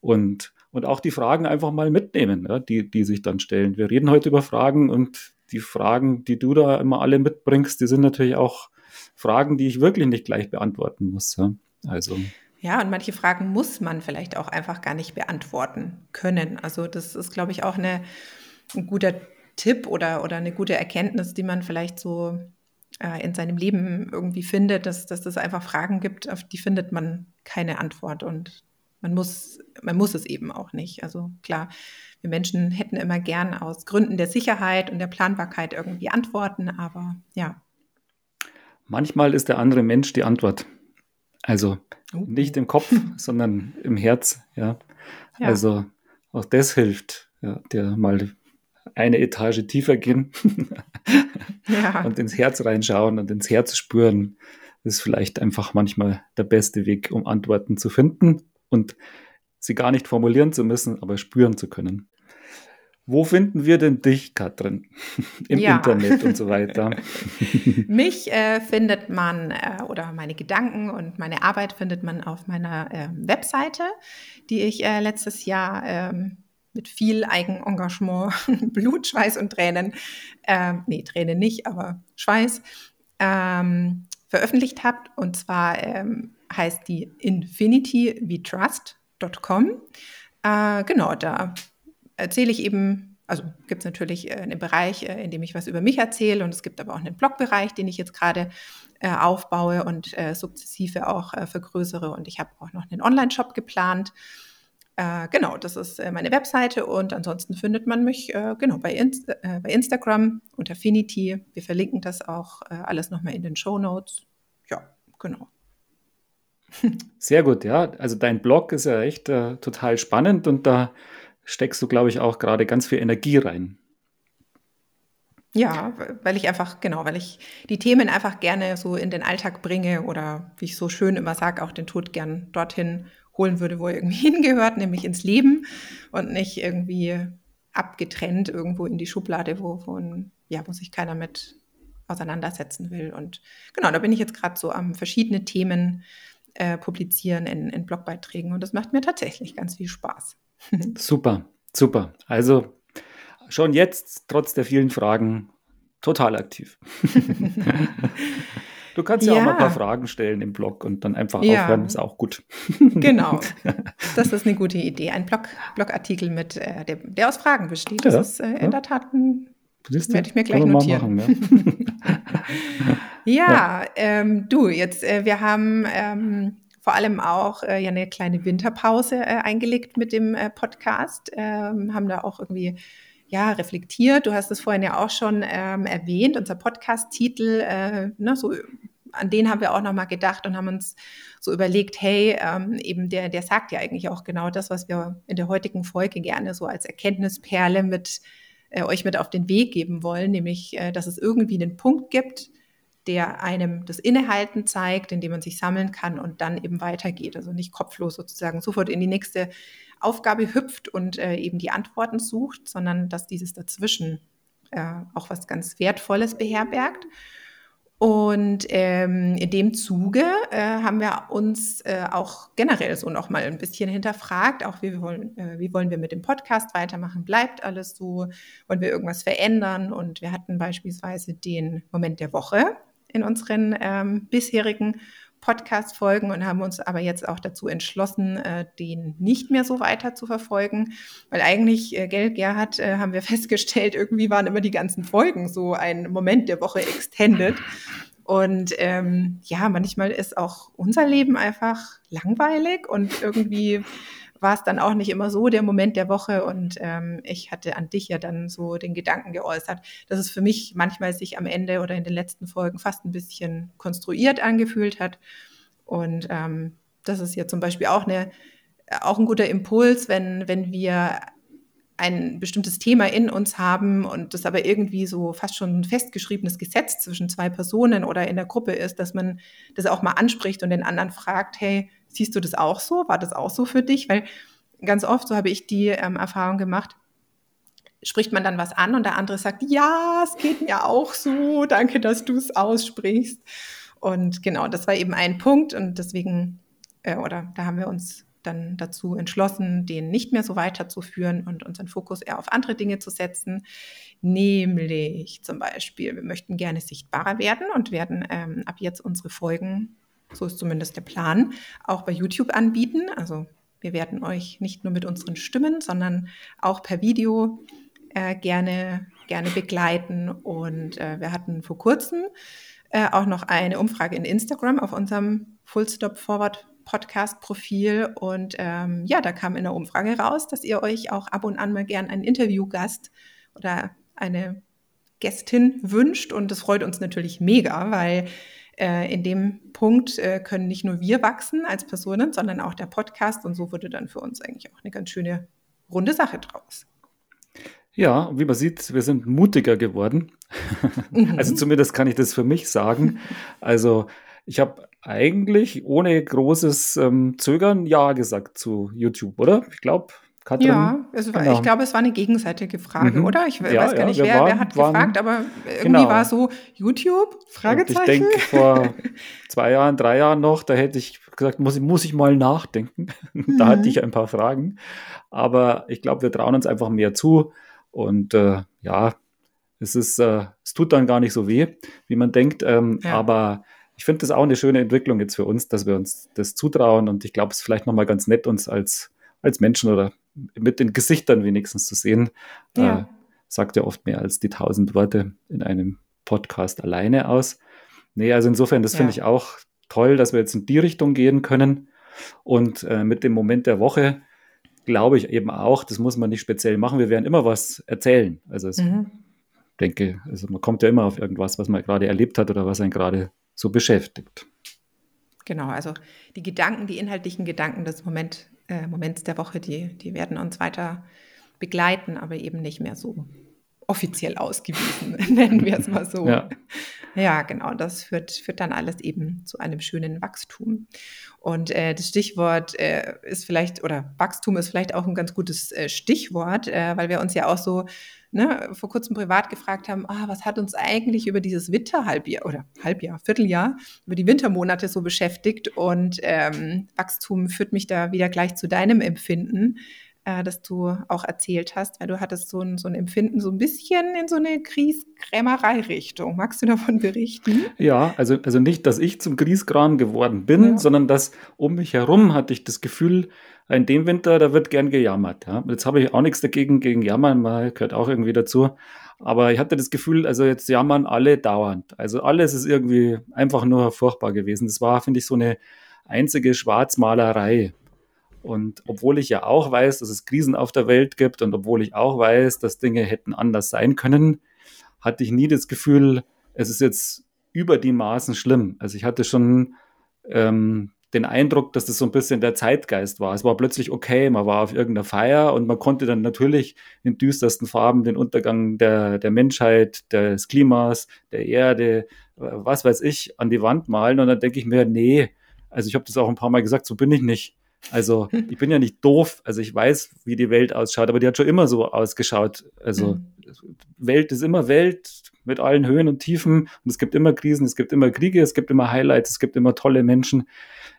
Und, und auch die Fragen einfach mal mitnehmen, ja, die, die sich dann stellen. Wir reden heute über Fragen und die Fragen, die du da immer alle mitbringst, die sind natürlich auch Fragen, die ich wirklich nicht gleich beantworten muss. Ja? Also. Ja, und manche Fragen muss man vielleicht auch einfach gar nicht beantworten können. Also das ist, glaube ich, auch eine, ein guter Tipp oder, oder eine gute Erkenntnis, die man vielleicht so äh, in seinem Leben irgendwie findet, dass, dass es einfach Fragen gibt, auf die findet man keine Antwort und man muss, man muss es eben auch nicht. Also klar, wir Menschen hätten immer gern aus Gründen der Sicherheit und der Planbarkeit irgendwie Antworten, aber ja. Manchmal ist der andere Mensch die Antwort. Also uh. nicht im Kopf, sondern im Herz. Ja. ja. Also auch das hilft, ja, der mal eine Etage tiefer gehen ja. und ins Herz reinschauen und ins Herz spüren. Das ist vielleicht einfach manchmal der beste Weg, um Antworten zu finden und sie gar nicht formulieren zu müssen, aber spüren zu können. Wo finden wir denn dich, Katrin? Im ja. Internet und so weiter. Mich äh, findet man äh, oder meine Gedanken und meine Arbeit findet man auf meiner äh, Webseite, die ich äh, letztes Jahr ähm, mit viel Eigenengagement, Blut, Schweiß und Tränen, äh, nee, Tränen nicht, aber Schweiß, ähm, veröffentlicht habe. Und zwar ähm, heißt die infinityvetrust.com. Äh, genau, da erzähle ich eben, also gibt es natürlich äh, einen Bereich, äh, in dem ich was über mich erzähle und es gibt aber auch einen Blogbereich, den ich jetzt gerade äh, aufbaue und sukzessive auch vergrößere und ich habe auch noch einen Online-Shop geplant. Genau, das ist meine Webseite und ansonsten findet man mich genau bei, Inst bei Instagram unter Finity. Wir verlinken das auch alles nochmal in den Show Notes. Ja, genau. Sehr gut, ja. Also dein Blog ist ja echt äh, total spannend und da steckst du, glaube ich, auch gerade ganz viel Energie rein. Ja, weil ich einfach, genau, weil ich die Themen einfach gerne so in den Alltag bringe oder wie ich so schön immer sage, auch den Tod gern dorthin holen würde, wo er irgendwie hingehört, nämlich ins Leben und nicht irgendwie abgetrennt irgendwo in die Schublade, wo, wo, ja, wo sich keiner mit auseinandersetzen will. Und genau, da bin ich jetzt gerade so am verschiedene Themen äh, publizieren in, in Blogbeiträgen und das macht mir tatsächlich ganz viel Spaß. super, super. Also schon jetzt, trotz der vielen Fragen, total aktiv. Du kannst ja, ja, auch mal ein paar Fragen stellen im Blog und dann einfach ja. aufhören, ist auch gut. Genau, das ist eine gute Idee. Ein Blog, Blogartikel, mit, äh, der, der, aus Fragen besteht. Das ja, ist äh, in der Tat ein, werde ich mir gleich notieren. Machen, ja, ähm, du, jetzt, äh, wir haben ähm, vor allem auch äh, ja eine kleine Winterpause äh, eingelegt mit dem äh, Podcast, ähm, haben da auch irgendwie ja reflektiert. Du hast es vorhin ja auch schon ähm, erwähnt, unser Podcast-Titel, äh, ne, so an den haben wir auch nochmal gedacht und haben uns so überlegt, hey, ähm, eben der, der sagt ja eigentlich auch genau das, was wir in der heutigen Folge gerne so als Erkenntnisperle mit äh, euch mit auf den Weg geben wollen, nämlich, äh, dass es irgendwie einen Punkt gibt, der einem das Innehalten zeigt, in dem man sich sammeln kann und dann eben weitergeht. Also nicht kopflos sozusagen sofort in die nächste Aufgabe hüpft und äh, eben die Antworten sucht, sondern dass dieses dazwischen äh, auch was ganz Wertvolles beherbergt. Und ähm, in dem Zuge äh, haben wir uns äh, auch generell so noch mal ein bisschen hinterfragt, auch wie, wollen, äh, wie wollen wir mit dem Podcast weitermachen? Bleibt alles so? Wollen wir irgendwas verändern? Und wir hatten beispielsweise den Moment der Woche, in unseren ähm, bisherigen Podcast-Folgen und haben uns aber jetzt auch dazu entschlossen, äh, den nicht mehr so weiter zu verfolgen, weil eigentlich, äh, gell, Gerhard, äh, haben wir festgestellt, irgendwie waren immer die ganzen Folgen so ein Moment der Woche extended. Und ähm, ja, manchmal ist auch unser Leben einfach langweilig und irgendwie war es dann auch nicht immer so der Moment der Woche. Und ähm, ich hatte an dich ja dann so den Gedanken geäußert, dass es für mich manchmal sich am Ende oder in den letzten Folgen fast ein bisschen konstruiert angefühlt hat. Und ähm, das ist ja zum Beispiel auch, eine, auch ein guter Impuls, wenn, wenn wir ein bestimmtes Thema in uns haben und das aber irgendwie so fast schon ein festgeschriebenes Gesetz zwischen zwei Personen oder in der Gruppe ist, dass man das auch mal anspricht und den anderen fragt, hey, Siehst du das auch so? War das auch so für dich? Weil ganz oft, so habe ich die ähm, Erfahrung gemacht, spricht man dann was an und der andere sagt, ja, es geht mir auch so, danke, dass du es aussprichst. Und genau, das war eben ein Punkt und deswegen, äh, oder da haben wir uns dann dazu entschlossen, den nicht mehr so weiterzuführen und unseren Fokus eher auf andere Dinge zu setzen. Nämlich zum Beispiel, wir möchten gerne sichtbarer werden und werden ähm, ab jetzt unsere Folgen, so ist zumindest der Plan, auch bei YouTube anbieten. Also wir werden euch nicht nur mit unseren Stimmen, sondern auch per Video äh, gerne, gerne begleiten. Und äh, wir hatten vor kurzem äh, auch noch eine Umfrage in Instagram auf unserem Full Stop Forward Podcast-Profil. Und ähm, ja, da kam in der Umfrage raus, dass ihr euch auch ab und an mal gern einen Interviewgast oder eine Gästin wünscht. Und das freut uns natürlich mega, weil äh, in dem Punkt äh, können nicht nur wir wachsen als Personen, sondern auch der Podcast. Und so wurde dann für uns eigentlich auch eine ganz schöne runde Sache draus. Ja, wie man sieht, wir sind mutiger geworden. Mhm. Also zumindest kann ich das für mich sagen. Also ich habe eigentlich ohne großes ähm, Zögern Ja gesagt zu YouTube, oder? Ich glaube, Katrin. Ja, war, genau. ich glaube, es war eine gegenseitige Frage, mhm. oder? Ich ja, weiß gar ja, nicht, wer, waren, wer, hat waren, gefragt, aber irgendwie genau. war so YouTube? Fragezeichen. Und ich denke, vor zwei Jahren, drei Jahren noch, da hätte ich gesagt, muss, muss ich mal nachdenken. Mhm. da hatte ich ein paar Fragen. Aber ich glaube, wir trauen uns einfach mehr zu. Und äh, ja, es ist, äh, es tut dann gar nicht so weh, wie man denkt. Ähm, ja. Aber ich finde das auch eine schöne Entwicklung jetzt für uns, dass wir uns das zutrauen. Und ich glaube, es ist vielleicht nochmal ganz nett, uns als, als Menschen oder mit den Gesichtern wenigstens zu sehen. Ja. Äh, sagt ja oft mehr als die tausend Worte in einem Podcast alleine aus. Nee, also insofern, das ja. finde ich auch toll, dass wir jetzt in die Richtung gehen können. Und äh, mit dem Moment der Woche glaube ich eben auch, das muss man nicht speziell machen. Wir werden immer was erzählen. Also ich mhm. denke, also man kommt ja immer auf irgendwas, was man gerade erlebt hat oder was einen gerade so beschäftigt. Genau, also die Gedanken, die inhaltlichen Gedanken des Moment, äh, Moments der Woche, die, die werden uns weiter begleiten, aber eben nicht mehr so offiziell ausgewiesen, nennen wir es mal so. Ja. ja, genau, das führt, führt dann alles eben zu einem schönen Wachstum. Und äh, das Stichwort äh, ist vielleicht, oder Wachstum ist vielleicht auch ein ganz gutes äh, Stichwort, äh, weil wir uns ja auch so ne, vor kurzem privat gefragt haben, ah, was hat uns eigentlich über dieses Winterhalbjahr oder Halbjahr, Vierteljahr, über die Wintermonate so beschäftigt. Und ähm, Wachstum führt mich da wieder gleich zu deinem Empfinden äh, das du auch erzählt hast, weil du hattest so ein, so ein Empfinden so ein bisschen in so eine Grießkrämerei-Richtung. Magst du davon berichten? Ja, also, also nicht, dass ich zum Grießkram geworden bin, ja. sondern dass um mich herum hatte ich das Gefühl, in dem Winter, da wird gern gejammert. Ja. Jetzt habe ich auch nichts dagegen, gegen Jammern, mal gehört auch irgendwie dazu. Aber ich hatte das Gefühl, also jetzt jammern alle dauernd. Also alles ist irgendwie einfach nur furchtbar gewesen. Das war, finde ich, so eine einzige Schwarzmalerei. Und obwohl ich ja auch weiß, dass es Krisen auf der Welt gibt und obwohl ich auch weiß, dass Dinge hätten anders sein können, hatte ich nie das Gefühl, es ist jetzt über die Maßen schlimm. Also ich hatte schon ähm, den Eindruck, dass das so ein bisschen der Zeitgeist war. Es war plötzlich okay, man war auf irgendeiner Feier und man konnte dann natürlich in düstersten Farben den Untergang der, der Menschheit, des Klimas, der Erde, was weiß ich, an die Wand malen. Und dann denke ich mir, nee, also ich habe das auch ein paar Mal gesagt, so bin ich nicht. Also ich bin ja nicht doof, also ich weiß, wie die Welt ausschaut, aber die hat schon immer so ausgeschaut. Also mhm. Welt ist immer Welt mit allen Höhen und Tiefen und es gibt immer Krisen, es gibt immer Kriege, es gibt immer Highlights, es gibt immer tolle Menschen.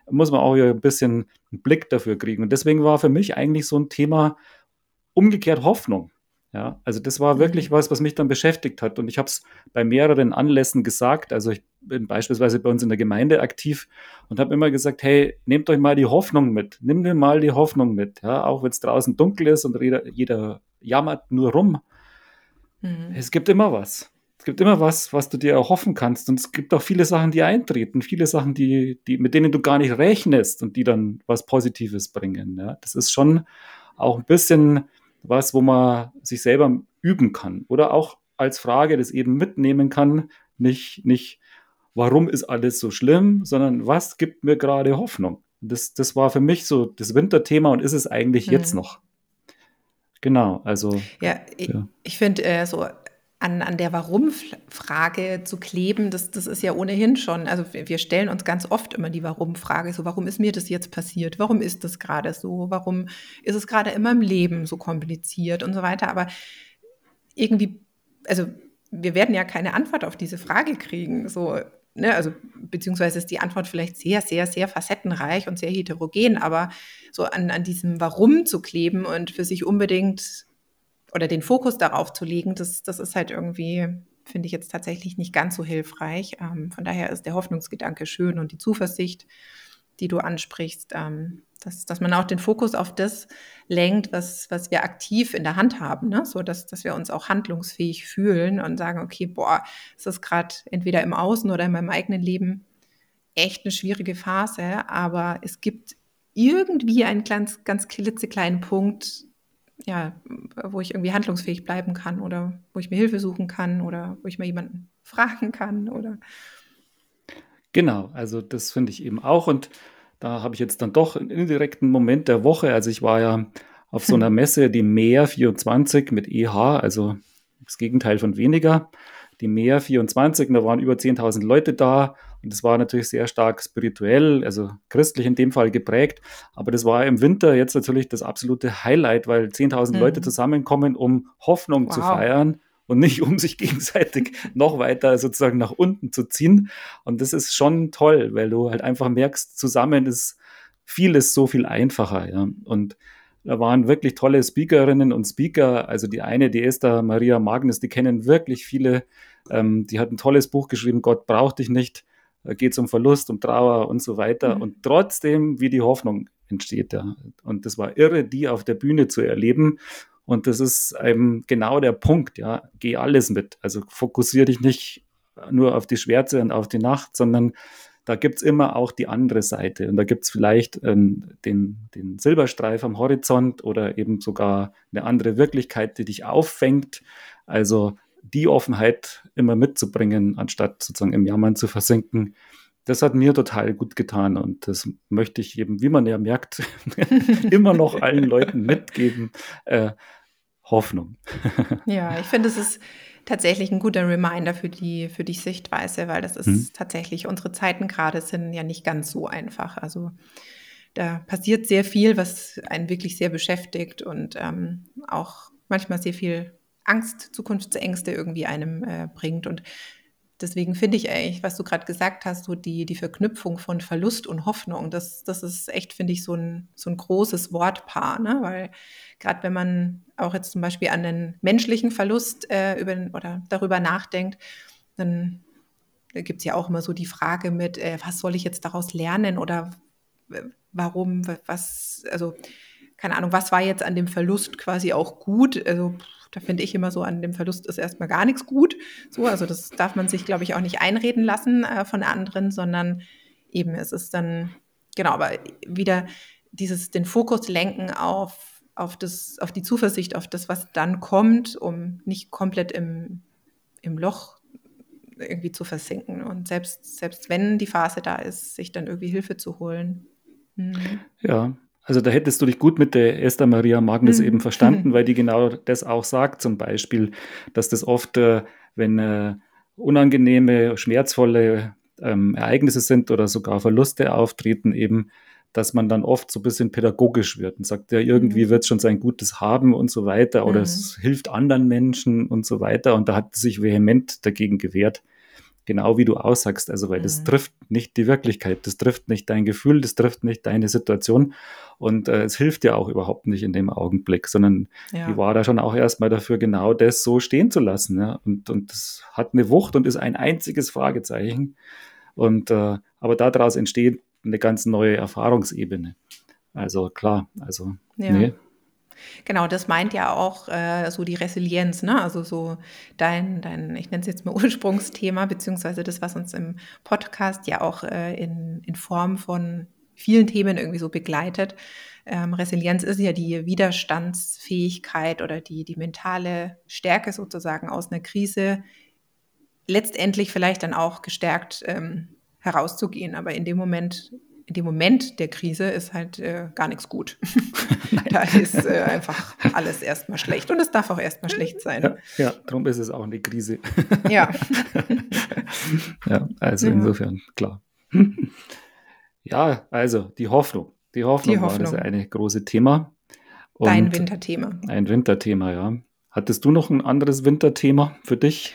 Da muss man auch ein bisschen einen Blick dafür kriegen. Und deswegen war für mich eigentlich so ein Thema umgekehrt Hoffnung. Ja, also das war wirklich mhm. was, was mich dann beschäftigt hat. Und ich habe es bei mehreren Anlässen gesagt. Also ich bin beispielsweise bei uns in der Gemeinde aktiv und habe immer gesagt, hey, nehmt euch mal die Hoffnung mit. Nimm dir mal die Hoffnung mit. Ja, auch wenn es draußen dunkel ist und jeder, jeder jammert nur rum. Mhm. Es gibt immer was. Es gibt immer was, was du dir erhoffen kannst. Und es gibt auch viele Sachen, die eintreten, viele Sachen, die, die, mit denen du gar nicht rechnest und die dann was Positives bringen. Ja, das ist schon auch ein bisschen was, wo man sich selber üben kann oder auch als Frage das eben mitnehmen kann, nicht, nicht warum ist alles so schlimm, sondern was gibt mir gerade Hoffnung. Das, das war für mich so das Winterthema und ist es eigentlich mhm. jetzt noch. Genau, also. Ja, ich, ja. ich finde äh, so an, an der Warum-Frage zu kleben, das, das ist ja ohnehin schon, also wir stellen uns ganz oft immer die Warum-Frage, so warum ist mir das jetzt passiert, warum ist das gerade so, warum ist es gerade in meinem Leben so kompliziert und so weiter, aber irgendwie, also wir werden ja keine Antwort auf diese Frage kriegen, so ne, also beziehungsweise ist die Antwort vielleicht sehr, sehr, sehr facettenreich und sehr heterogen, aber so an, an diesem Warum zu kleben und für sich unbedingt oder den Fokus darauf zu legen, das, das ist halt irgendwie, finde ich jetzt tatsächlich nicht ganz so hilfreich. Ähm, von daher ist der Hoffnungsgedanke schön und die Zuversicht, die du ansprichst, ähm, dass, dass man auch den Fokus auf das lenkt, was, was wir aktiv in der Hand haben, ne? so dass, dass wir uns auch handlungsfähig fühlen und sagen, okay, boah, es ist gerade entweder im Außen oder in meinem eigenen Leben echt eine schwierige Phase, aber es gibt irgendwie einen ganz, ganz klitzekleinen Punkt, ja, wo ich irgendwie handlungsfähig bleiben kann oder wo ich mir Hilfe suchen kann oder wo ich mal jemanden fragen kann oder Genau, also das finde ich eben auch und da habe ich jetzt dann doch einen indirekten Moment der Woche. Also ich war ja auf so einer Messe, die Mehr 24 mit EH, also das Gegenteil von weniger. Die Mehr 24, da waren über 10.000 Leute da und das war natürlich sehr stark spirituell, also christlich in dem Fall geprägt. Aber das war im Winter jetzt natürlich das absolute Highlight, weil 10.000 mhm. Leute zusammenkommen, um Hoffnung wow. zu feiern und nicht um sich gegenseitig noch weiter sozusagen nach unten zu ziehen. Und das ist schon toll, weil du halt einfach merkst, zusammen ist vieles so viel einfacher. Ja. Und da waren wirklich tolle Speakerinnen und Speaker. Also die eine, die Esther Maria Magnus, die kennen wirklich viele. Ähm, die hat ein tolles Buch geschrieben, Gott braucht dich nicht. Da geht es um Verlust, um Trauer und so weiter. Mhm. Und trotzdem, wie die Hoffnung entsteht. Ja. Und das war irre, die auf der Bühne zu erleben. Und das ist eben genau der Punkt, ja. Geh alles mit. Also fokussiere dich nicht nur auf die Schwärze und auf die Nacht, sondern da gibt es immer auch die andere Seite. Und da gibt es vielleicht ähm, den, den Silberstreif am Horizont oder eben sogar eine andere Wirklichkeit, die dich auffängt. Also die Offenheit immer mitzubringen, anstatt sozusagen im Jammern zu versinken. Das hat mir total gut getan und das möchte ich eben, wie man ja merkt, immer noch allen Leuten mitgeben. Äh, Hoffnung. ja, ich finde, es ist tatsächlich ein guter Reminder für die, für die Sichtweise, weil das ist hm. tatsächlich, unsere Zeiten gerade sind ja nicht ganz so einfach. Also da passiert sehr viel, was einen wirklich sehr beschäftigt und ähm, auch manchmal sehr viel Angst, Zukunftsängste irgendwie einem äh, bringt. Und deswegen finde ich eigentlich, was du gerade gesagt hast, so die, die Verknüpfung von Verlust und Hoffnung, das, das ist echt, finde ich, so ein, so ein großes Wortpaar, ne? weil gerade wenn man auch jetzt zum Beispiel an den menschlichen Verlust äh, über, oder darüber nachdenkt, dann gibt es ja auch immer so die Frage mit, äh, was soll ich jetzt daraus lernen oder warum, was, also keine Ahnung, was war jetzt an dem Verlust quasi auch gut? Also da finde ich immer so, an dem Verlust ist erstmal gar nichts gut. So, also das darf man sich, glaube ich, auch nicht einreden lassen äh, von anderen, sondern eben es ist dann, genau, aber wieder dieses, den Fokus lenken auf, auf, das, auf die Zuversicht, auf das, was dann kommt, um nicht komplett im, im Loch irgendwie zu versinken. Und selbst, selbst wenn die Phase da ist, sich dann irgendwie Hilfe zu holen. Mhm. Ja, also da hättest du dich gut mit der Esther Maria Magnus mhm. eben verstanden, weil die genau das auch sagt, zum Beispiel, dass das oft, äh, wenn äh, unangenehme, schmerzvolle ähm, Ereignisse sind oder sogar Verluste auftreten, eben, dass man dann oft so ein bisschen pädagogisch wird und sagt, ja, irgendwie mhm. wird es schon sein Gutes haben und so weiter oder mhm. es hilft anderen Menschen und so weiter. Und da hat sie sich vehement dagegen gewehrt genau wie du aussagst, also weil mhm. das trifft nicht die Wirklichkeit, das trifft nicht dein Gefühl, das trifft nicht deine Situation und äh, es hilft dir auch überhaupt nicht in dem Augenblick, sondern ja. die war da schon auch erstmal dafür, genau das so stehen zu lassen. Ja? Und, und das hat eine Wucht und ist ein einziges Fragezeichen. Und äh, aber daraus entsteht eine ganz neue Erfahrungsebene. Also klar, also ja. nee, Genau, das meint ja auch äh, so die Resilienz, ne? Also so dein, dein, ich nenne es jetzt mal Ursprungsthema, beziehungsweise das, was uns im Podcast ja auch äh, in, in Form von vielen Themen irgendwie so begleitet. Ähm, Resilienz ist ja die Widerstandsfähigkeit oder die, die mentale Stärke sozusagen aus einer Krise letztendlich vielleicht dann auch gestärkt ähm, herauszugehen. Aber in dem Moment in dem Moment der Krise ist halt äh, gar nichts gut. da ist äh, einfach alles erstmal schlecht und es darf auch erstmal schlecht sein. Ja, ja, darum ist es auch eine Krise. ja. ja, also ja. insofern, klar. ja, also die Hoffnung. Die Hoffnung, die Hoffnung. war das eine große Thema. Und Dein Winterthema. Ein Winterthema, ja. Hattest du noch ein anderes Winterthema für dich?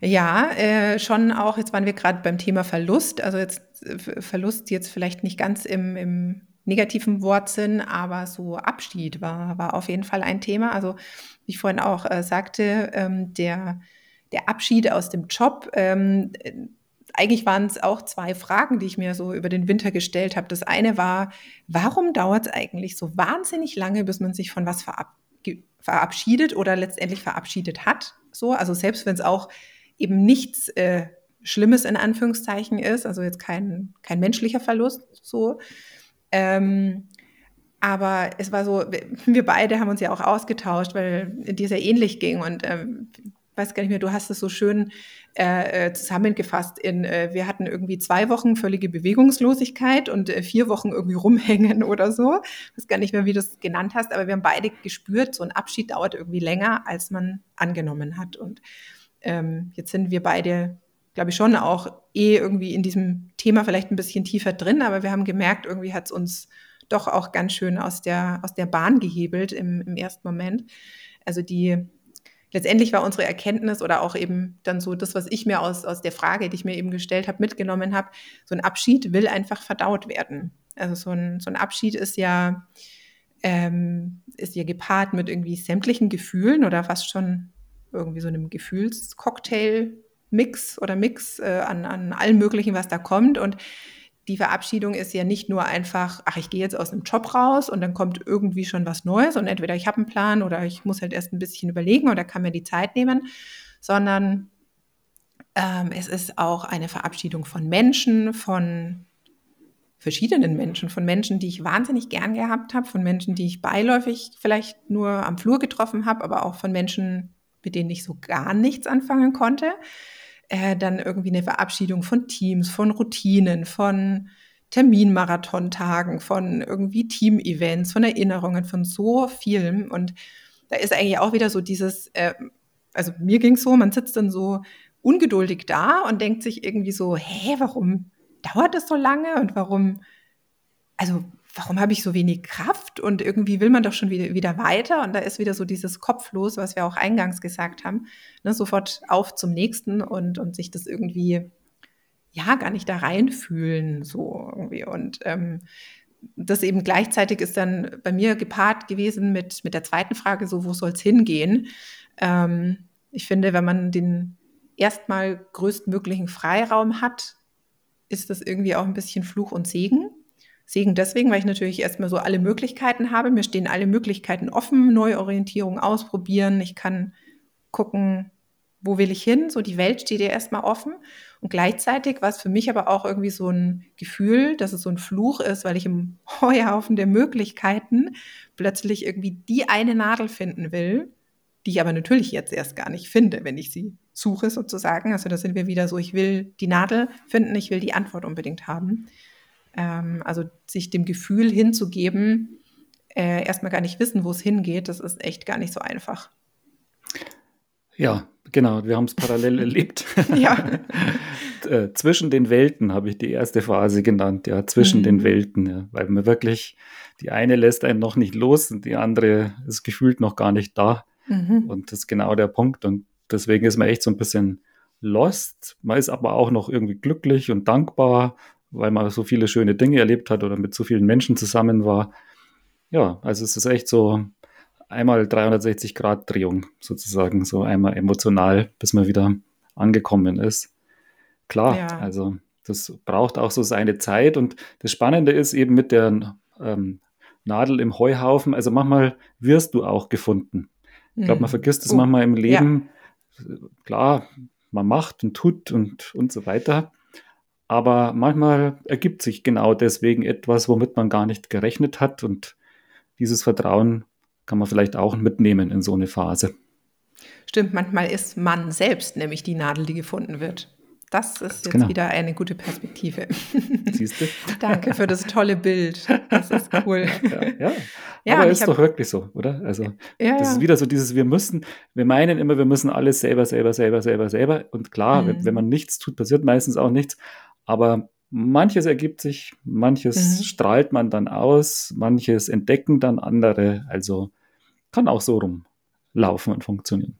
Ja, äh, schon auch, jetzt waren wir gerade beim Thema Verlust, also jetzt äh, Verlust jetzt vielleicht nicht ganz im, im negativen Wortsinn, aber so Abschied war, war auf jeden Fall ein Thema. Also wie ich vorhin auch äh, sagte, ähm, der, der Abschied aus dem Job, ähm, eigentlich waren es auch zwei Fragen, die ich mir so über den Winter gestellt habe. Das eine war, warum dauert es eigentlich so wahnsinnig lange, bis man sich von was verab verabschiedet oder letztendlich verabschiedet hat? So, also selbst wenn es auch eben nichts äh, Schlimmes in Anführungszeichen ist, also jetzt kein, kein menschlicher Verlust so. Ähm, aber es war so, wir beide haben uns ja auch ausgetauscht, weil dir sehr ähnlich ging und ähm, weiß gar nicht mehr, du hast es so schön äh, äh, zusammengefasst in, äh, wir hatten irgendwie zwei Wochen völlige Bewegungslosigkeit und äh, vier Wochen irgendwie rumhängen oder so. Ich weiß gar nicht mehr, wie du es genannt hast, aber wir haben beide gespürt, so ein Abschied dauert irgendwie länger, als man angenommen hat. Und ähm, jetzt sind wir beide, glaube ich, schon auch eh irgendwie in diesem Thema vielleicht ein bisschen tiefer drin, aber wir haben gemerkt, irgendwie hat es uns doch auch ganz schön aus der, aus der Bahn gehebelt im, im ersten Moment. Also die, letztendlich war unsere Erkenntnis oder auch eben dann so das, was ich mir aus, aus der Frage, die ich mir eben gestellt habe, mitgenommen habe, so ein Abschied will einfach verdaut werden. Also so ein, so ein Abschied ist ja, ähm, ist ja gepaart mit irgendwie sämtlichen Gefühlen oder fast schon irgendwie so einem Gefühlscocktail-Mix oder Mix äh, an, an allem Möglichen, was da kommt. Und die Verabschiedung ist ja nicht nur einfach, ach, ich gehe jetzt aus einem Job raus und dann kommt irgendwie schon was Neues und entweder ich habe einen Plan oder ich muss halt erst ein bisschen überlegen oder kann mir die Zeit nehmen, sondern ähm, es ist auch eine Verabschiedung von Menschen, von verschiedenen Menschen, von Menschen, die ich wahnsinnig gern gehabt habe, von Menschen, die ich beiläufig vielleicht nur am Flur getroffen habe, aber auch von Menschen, mit denen ich so gar nichts anfangen konnte. Äh, dann irgendwie eine Verabschiedung von Teams, von Routinen, von Terminmarathontagen, von irgendwie Team-Events, von Erinnerungen, von so vielem. Und da ist eigentlich auch wieder so dieses, äh, also mir ging es so, man sitzt dann so ungeduldig da und denkt sich irgendwie so, hä, warum dauert das so lange und warum, also warum habe ich so wenig Kraft und irgendwie will man doch schon wieder, wieder weiter und da ist wieder so dieses Kopflos, was wir auch eingangs gesagt haben, ne, sofort auf zum nächsten und, und sich das irgendwie ja gar nicht da reinfühlen so irgendwie und ähm, das eben gleichzeitig ist dann bei mir gepaart gewesen mit, mit der zweiten Frage, so wo soll es hingehen? Ähm, ich finde, wenn man den erstmal größtmöglichen Freiraum hat, ist das irgendwie auch ein bisschen Fluch und Segen. Segen deswegen, weil ich natürlich erstmal so alle Möglichkeiten habe. Mir stehen alle Möglichkeiten offen, Neuorientierung ausprobieren. Ich kann gucken, wo will ich hin? So die Welt steht ja erstmal offen. Und gleichzeitig war es für mich aber auch irgendwie so ein Gefühl, dass es so ein Fluch ist, weil ich im Heuhaufen der Möglichkeiten plötzlich irgendwie die eine Nadel finden will, die ich aber natürlich jetzt erst gar nicht finde, wenn ich sie suche sozusagen. Also da sind wir wieder so, ich will die Nadel finden, ich will die Antwort unbedingt haben. Ähm, also sich dem Gefühl hinzugeben, äh, erstmal gar nicht wissen, wo es hingeht, das ist echt gar nicht so einfach. Ja, genau, wir haben es parallel erlebt. ja. Äh, zwischen den Welten habe ich die erste Phase genannt, ja, zwischen mhm. den Welten, ja, weil man wirklich, die eine lässt einen noch nicht los und die andere ist gefühlt noch gar nicht da. Mhm. Und das ist genau der Punkt. Und deswegen ist man echt so ein bisschen lost. Man ist aber auch noch irgendwie glücklich und dankbar weil man so viele schöne Dinge erlebt hat oder mit so vielen Menschen zusammen war. Ja, also es ist echt so einmal 360 Grad Drehung sozusagen, so einmal emotional, bis man wieder angekommen ist. Klar, ja. also das braucht auch so seine Zeit und das Spannende ist eben mit der ähm, Nadel im Heuhaufen, also manchmal wirst du auch gefunden. Ich glaube, man mhm. vergisst es oh. manchmal im Leben. Ja. Klar, man macht und tut und, und so weiter. Aber manchmal ergibt sich genau deswegen etwas, womit man gar nicht gerechnet hat. Und dieses Vertrauen kann man vielleicht auch mitnehmen in so eine Phase. Stimmt, manchmal ist man selbst nämlich die Nadel, die gefunden wird. Das ist jetzt genau. wieder eine gute Perspektive. Siehst du? Danke für das tolle Bild. Das ist cool. Ja, ja. ja aber ist hab, doch wirklich so, oder? Also ja, das ist wieder so dieses, wir müssen, wir meinen immer, wir müssen alles selber, selber, selber, selber, selber. Und klar, mhm. wenn, wenn man nichts tut, passiert meistens auch nichts. Aber manches ergibt sich, manches mhm. strahlt man dann aus, manches entdecken dann andere. Also kann auch so rumlaufen und funktionieren.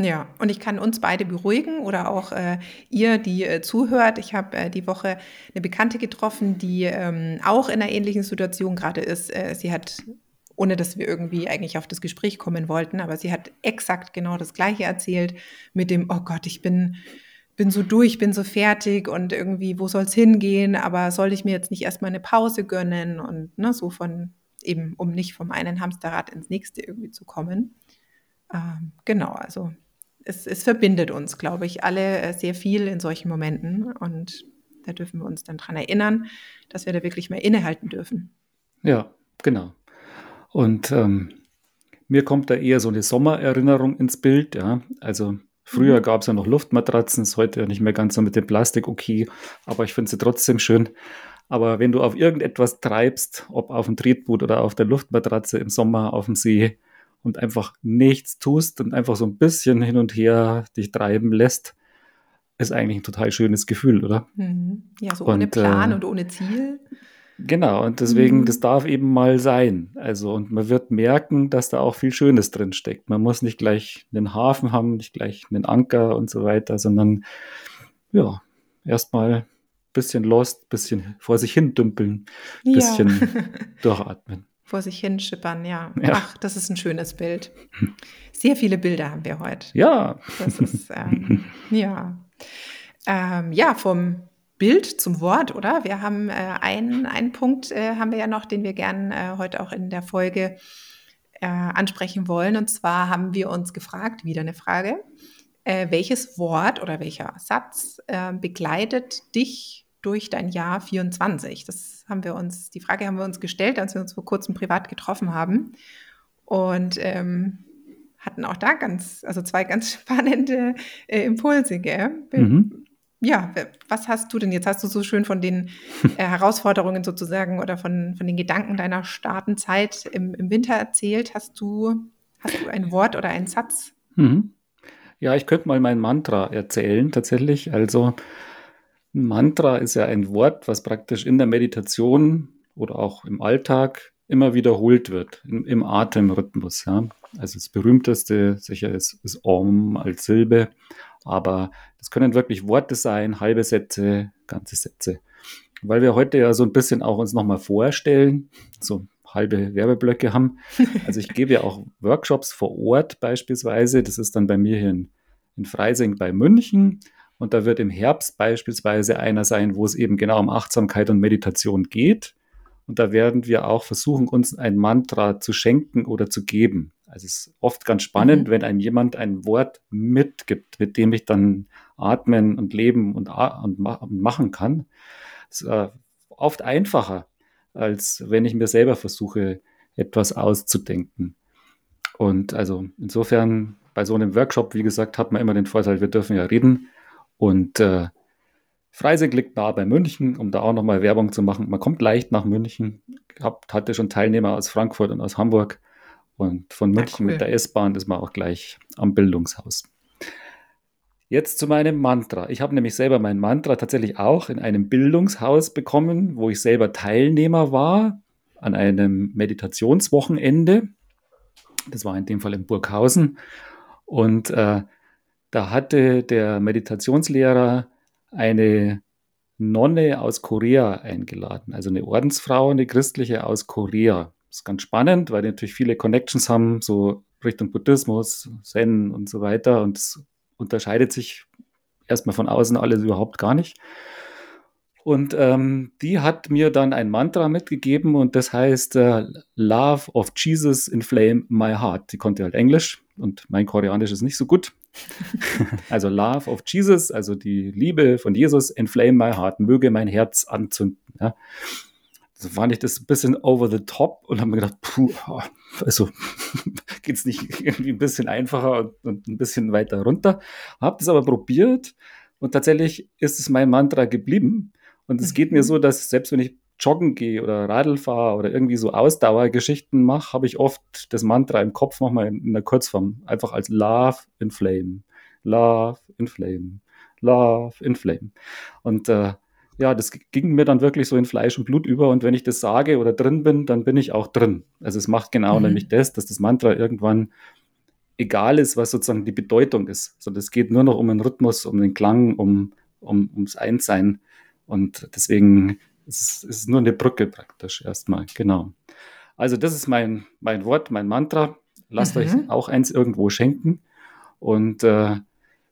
Ja, und ich kann uns beide beruhigen oder auch äh, ihr, die äh, zuhört. Ich habe äh, die Woche eine Bekannte getroffen, die ähm, auch in einer ähnlichen Situation gerade ist. Äh, sie hat, ohne dass wir irgendwie eigentlich auf das Gespräch kommen wollten, aber sie hat exakt genau das Gleiche erzählt mit dem, oh Gott, ich bin, bin so durch, bin so fertig und irgendwie, wo soll es hingehen? Aber soll ich mir jetzt nicht erstmal eine Pause gönnen und ne, so von eben, um nicht vom einen Hamsterrad ins nächste irgendwie zu kommen. Ähm, genau, also es, es verbindet uns, glaube ich, alle äh, sehr viel in solchen Momenten. Und da dürfen wir uns dann dran erinnern, dass wir da wirklich mal innehalten dürfen. Ja, genau. Und ähm, mir kommt da eher so eine Sommererinnerung ins Bild. Ja? Also früher mhm. gab es ja noch Luftmatratzen, ist heute ja nicht mehr ganz so mit dem Plastik okay, aber ich finde sie trotzdem schön. Aber wenn du auf irgendetwas treibst, ob auf dem Tretboot oder auf der Luftmatratze im Sommer auf dem See, und einfach nichts tust und einfach so ein bisschen hin und her dich treiben lässt, ist eigentlich ein total schönes Gefühl, oder? Mhm. Ja, so und, ohne Plan äh, und ohne Ziel. Genau, und deswegen, mhm. das darf eben mal sein. Also, und man wird merken, dass da auch viel Schönes drin steckt. Man muss nicht gleich einen Hafen haben, nicht gleich einen Anker und so weiter, sondern ja, erstmal ein bisschen lost, bisschen vor sich hin dümpeln, bisschen ja. durchatmen vor sich hin schippern, ja. ja. Ach, das ist ein schönes Bild. Sehr viele Bilder haben wir heute. Ja. Das ist, ähm, ja. Ähm, ja, vom Bild zum Wort, oder? Wir haben äh, einen, einen Punkt, äh, haben wir ja noch, den wir gern äh, heute auch in der Folge äh, ansprechen wollen. Und zwar haben wir uns gefragt, wieder eine Frage, äh, welches Wort oder welcher Satz äh, begleitet dich durch dein Jahr 24? Das haben wir uns, die Frage haben wir uns gestellt, als wir uns vor kurzem privat getroffen haben. Und ähm, hatten auch da ganz, also zwei ganz spannende äh, Impulse, gell? Mhm. Ja, was hast du denn? Jetzt hast du so schön von den äh, Herausforderungen sozusagen oder von, von den Gedanken deiner Startenzeit im, im Winter erzählt. Hast du, hast du ein Wort oder einen Satz? Mhm. Ja, ich könnte mal mein Mantra erzählen, tatsächlich. Also, Mantra ist ja ein Wort, was praktisch in der Meditation oder auch im Alltag immer wiederholt wird, im, im Atemrhythmus. Ja. Also das berühmteste sicher ist, ist Om als Silbe, aber das können wirklich Worte sein, halbe Sätze, ganze Sätze. Weil wir heute ja so ein bisschen auch uns nochmal vorstellen, so halbe Werbeblöcke haben. Also ich gebe ja auch Workshops vor Ort beispielsweise. Das ist dann bei mir hier in, in Freising bei München. Und da wird im Herbst beispielsweise einer sein, wo es eben genau um Achtsamkeit und Meditation geht. Und da werden wir auch versuchen, uns ein Mantra zu schenken oder zu geben. Also es ist oft ganz spannend, mhm. wenn einem jemand ein Wort mitgibt, mit dem ich dann atmen und leben und, und, machen kann. Es ist äh, oft einfacher, als wenn ich mir selber versuche, etwas auszudenken. Und also insofern bei so einem Workshop, wie gesagt, hat man immer den Vorteil, wir dürfen ja reden und äh, Freising liegt nah bei München, um da auch nochmal Werbung zu machen. Man kommt leicht nach München. Ich hab, hatte schon Teilnehmer aus Frankfurt und aus Hamburg. Und von München ja, cool. mit der S-Bahn ist man auch gleich am Bildungshaus. Jetzt zu meinem Mantra. Ich habe nämlich selber mein Mantra tatsächlich auch in einem Bildungshaus bekommen, wo ich selber Teilnehmer war an einem Meditationswochenende. Das war in dem Fall in Burghausen. Und äh, da hatte der Meditationslehrer eine Nonne aus Korea eingeladen, also eine Ordensfrau, eine christliche aus Korea. Das ist ganz spannend, weil die natürlich viele Connections haben, so Richtung Buddhismus, Zen und so weiter. Und es unterscheidet sich erstmal von außen alles überhaupt gar nicht. Und ähm, die hat mir dann ein Mantra mitgegeben und das heißt äh, Love of Jesus inflame my heart. Die konnte halt Englisch und mein Koreanisch ist nicht so gut. also Love of Jesus, also die Liebe von Jesus, inflame my heart, möge mein Herz anzünden. Ja. So fand ich das ein bisschen over the top und habe mir gedacht, puh, also geht es nicht irgendwie ein bisschen einfacher und, und ein bisschen weiter runter. Habe das aber probiert und tatsächlich ist es mein Mantra geblieben. Und es geht mir mhm. so, dass selbst wenn ich joggen gehe oder Radl fahre oder irgendwie so Ausdauergeschichten mache, habe ich oft das Mantra im Kopf nochmal in, in der Kurzform, einfach als Love in Flame, Love in Flame, Love in Flame. Und äh, ja, das ging mir dann wirklich so in Fleisch und Blut über und wenn ich das sage oder drin bin, dann bin ich auch drin. Also es macht genau mhm. nämlich das, dass das Mantra irgendwann egal ist, was sozusagen die Bedeutung ist. Sondern es geht nur noch um den Rhythmus, um den Klang, um, um ums Einssein. Und deswegen ist es nur eine Brücke praktisch erstmal. Genau. Also das ist mein, mein Wort, mein Mantra. Lasst mhm. euch auch eins irgendwo schenken. Und äh,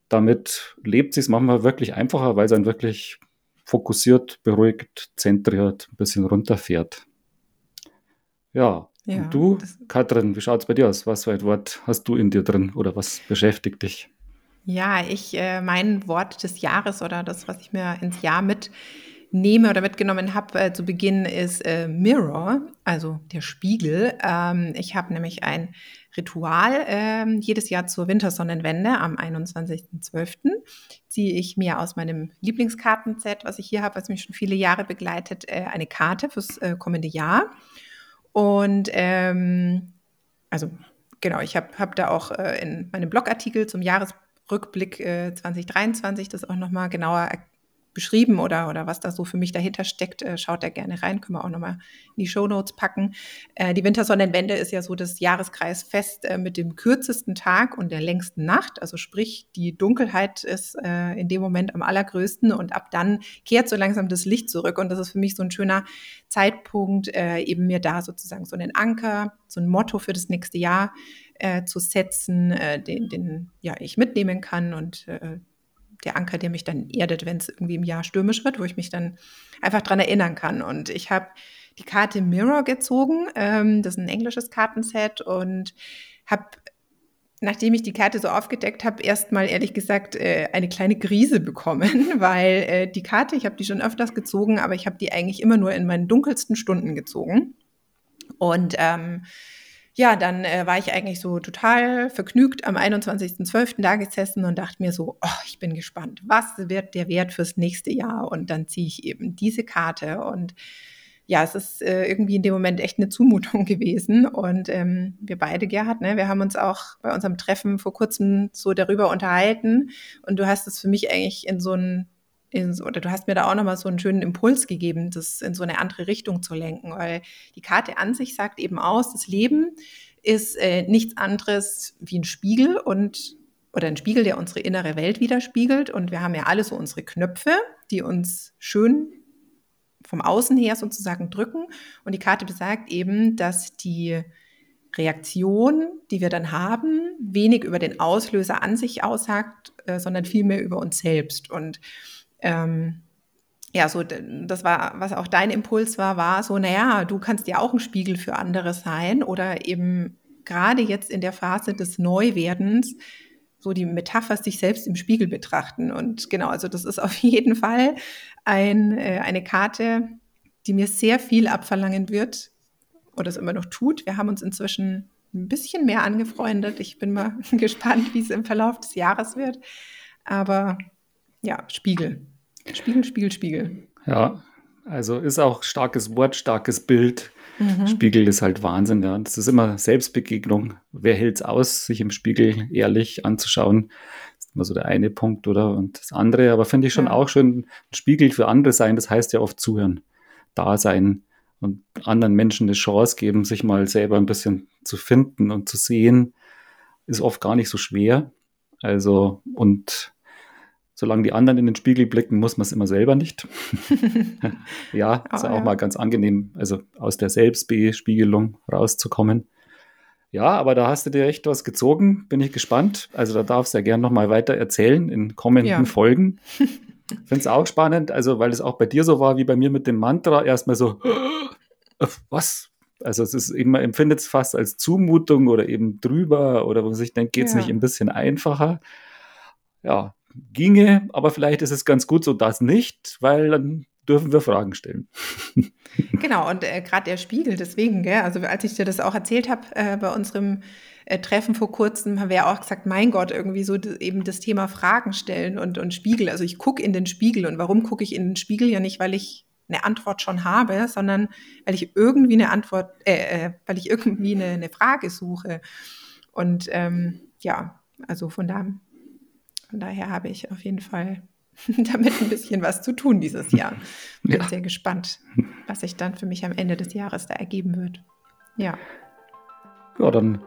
damit lebt sich manchmal wirklich einfacher, weil es dann wirklich fokussiert, beruhigt, zentriert, ein bisschen runterfährt. Ja, ja und du, Katrin, wie schaut es bei dir aus? Was für ein Wort hast du in dir drin oder was beschäftigt dich? Ja, ich, äh, mein Wort des Jahres oder das, was ich mir ins Jahr mit nehme oder mitgenommen habe äh, zu Beginn, ist äh, Mirror, also der Spiegel. Ähm, ich habe nämlich ein Ritual äh, jedes Jahr zur Wintersonnenwende am 21.12. ziehe ich mir aus meinem Lieblingskartenset, was ich hier habe, was mich schon viele Jahre begleitet, äh, eine Karte fürs äh, kommende Jahr. Und ähm, also genau, ich habe hab da auch äh, in meinem Blogartikel zum Jahresrückblick 2023 das auch nochmal genauer beschrieben oder, oder was da so für mich dahinter steckt, äh, schaut da gerne rein. Können wir auch nochmal in die Show Notes packen. Äh, die Wintersonnenwende ist ja so das Jahreskreisfest äh, mit dem kürzesten Tag und der längsten Nacht. Also sprich, die Dunkelheit ist äh, in dem Moment am allergrößten und ab dann kehrt so langsam das Licht zurück. Und das ist für mich so ein schöner Zeitpunkt, äh, eben mir da sozusagen so einen Anker, so ein Motto für das nächste Jahr äh, zu setzen, den, den ja ich mitnehmen kann und der Anker, der mich dann erdet, wenn es irgendwie im Jahr stürmisch wird, wo ich mich dann einfach dran erinnern kann. Und ich habe die Karte Mirror gezogen. Ähm, das ist ein englisches Kartenset und habe nachdem ich die Karte so aufgedeckt habe, erstmal ehrlich gesagt äh, eine kleine Krise bekommen, weil äh, die Karte, ich habe die schon öfters gezogen, aber ich habe die eigentlich immer nur in meinen dunkelsten Stunden gezogen. Und ähm, ja, dann äh, war ich eigentlich so total vergnügt am 21.12. da gesessen und dachte mir so, oh, ich bin gespannt, was wird der Wert fürs nächste Jahr? Und dann ziehe ich eben diese Karte und ja, es ist äh, irgendwie in dem Moment echt eine Zumutung gewesen. Und ähm, wir beide, Gerhard, ne, wir haben uns auch bei unserem Treffen vor kurzem so darüber unterhalten. Und du hast es für mich eigentlich in so ein in, oder du hast mir da auch nochmal so einen schönen Impuls gegeben, das in so eine andere Richtung zu lenken, weil die Karte an sich sagt eben aus, das Leben ist äh, nichts anderes wie ein Spiegel und oder ein Spiegel, der unsere innere Welt widerspiegelt. Und wir haben ja alle so unsere Knöpfe, die uns schön vom Außen her sozusagen drücken. Und die Karte besagt eben, dass die Reaktion, die wir dann haben, wenig über den Auslöser an sich aussagt, äh, sondern vielmehr über uns selbst. Und ähm, ja, so das war, was auch dein Impuls war, war so, naja, du kannst ja auch ein Spiegel für andere sein oder eben gerade jetzt in der Phase des Neuwerdens so die Metapher sich selbst im Spiegel betrachten. Und genau, also das ist auf jeden Fall ein, äh, eine Karte, die mir sehr viel abverlangen wird oder es immer noch tut. Wir haben uns inzwischen ein bisschen mehr angefreundet. Ich bin mal gespannt, wie es im Verlauf des Jahres wird. Aber ja, Spiegel. Spiegel, Spiegel, Spiegel. Ja, also ist auch starkes Wort, starkes Bild. Mhm. Spiegel ist halt Wahnsinn, ja. Das ist immer Selbstbegegnung. Wer hält es aus, sich im Spiegel ehrlich anzuschauen? Das ist immer so der eine Punkt, oder? Und das andere, aber finde ich schon ja. auch schön, ein Spiegel für andere sein, das heißt ja oft zuhören, da sein und anderen Menschen eine Chance geben, sich mal selber ein bisschen zu finden und zu sehen, ist oft gar nicht so schwer. Also, und solange die anderen in den Spiegel blicken, muss man es immer selber nicht. ja, ist oh, auch ja. mal ganz angenehm, also aus der Selbstbespiegelung rauszukommen. Ja, aber da hast du dir echt was gezogen, bin ich gespannt. Also da darfst du ja gerne nochmal weiter erzählen in kommenden ja. Folgen. Finde es auch spannend, also weil es auch bei dir so war wie bei mir mit dem Mantra, erstmal so, was? Also es ist eben, man empfindet es fast als Zumutung oder eben drüber oder wo man sich denkt, geht es ja. nicht ein bisschen einfacher? Ja, ginge, aber vielleicht ist es ganz gut so das nicht, weil dann dürfen wir Fragen stellen. Genau, und äh, gerade der Spiegel, deswegen, gell, also als ich dir das auch erzählt habe äh, bei unserem äh, Treffen vor kurzem, haben wir ja auch gesagt, mein Gott, irgendwie so eben das Thema Fragen stellen und, und Spiegel. Also ich gucke in den Spiegel und warum gucke ich in den Spiegel ja nicht, weil ich eine Antwort schon habe, sondern weil ich irgendwie eine Antwort, äh, äh weil ich irgendwie eine, eine Frage suche. Und ähm, ja, also von da von daher habe ich auf jeden Fall damit ein bisschen was zu tun dieses Jahr. Bin ja. sehr gespannt, was sich dann für mich am Ende des Jahres da ergeben wird. Ja. Ja, dann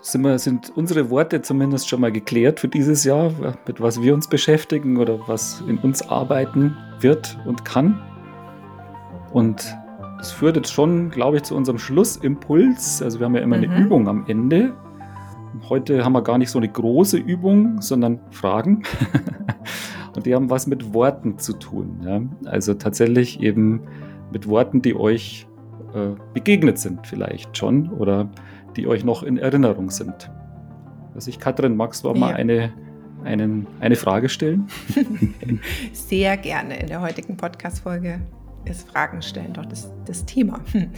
sind, wir, sind unsere Worte zumindest schon mal geklärt für dieses Jahr, mit was wir uns beschäftigen oder was in uns arbeiten wird und kann. Und das führt jetzt schon, glaube ich, zu unserem Schlussimpuls. Also wir haben ja immer mhm. eine Übung am Ende. Heute haben wir gar nicht so eine große Übung, sondern Fragen. und die haben was mit Worten zu tun. Ja? Also tatsächlich eben mit Worten, die euch äh, begegnet sind vielleicht schon oder die euch noch in Erinnerung sind. Also ich, Katrin, magst du auch ja. mal eine, einen, eine Frage stellen? Sehr gerne in der heutigen Podcast-Folge ist Fragen stellen doch das, das Thema. Hm.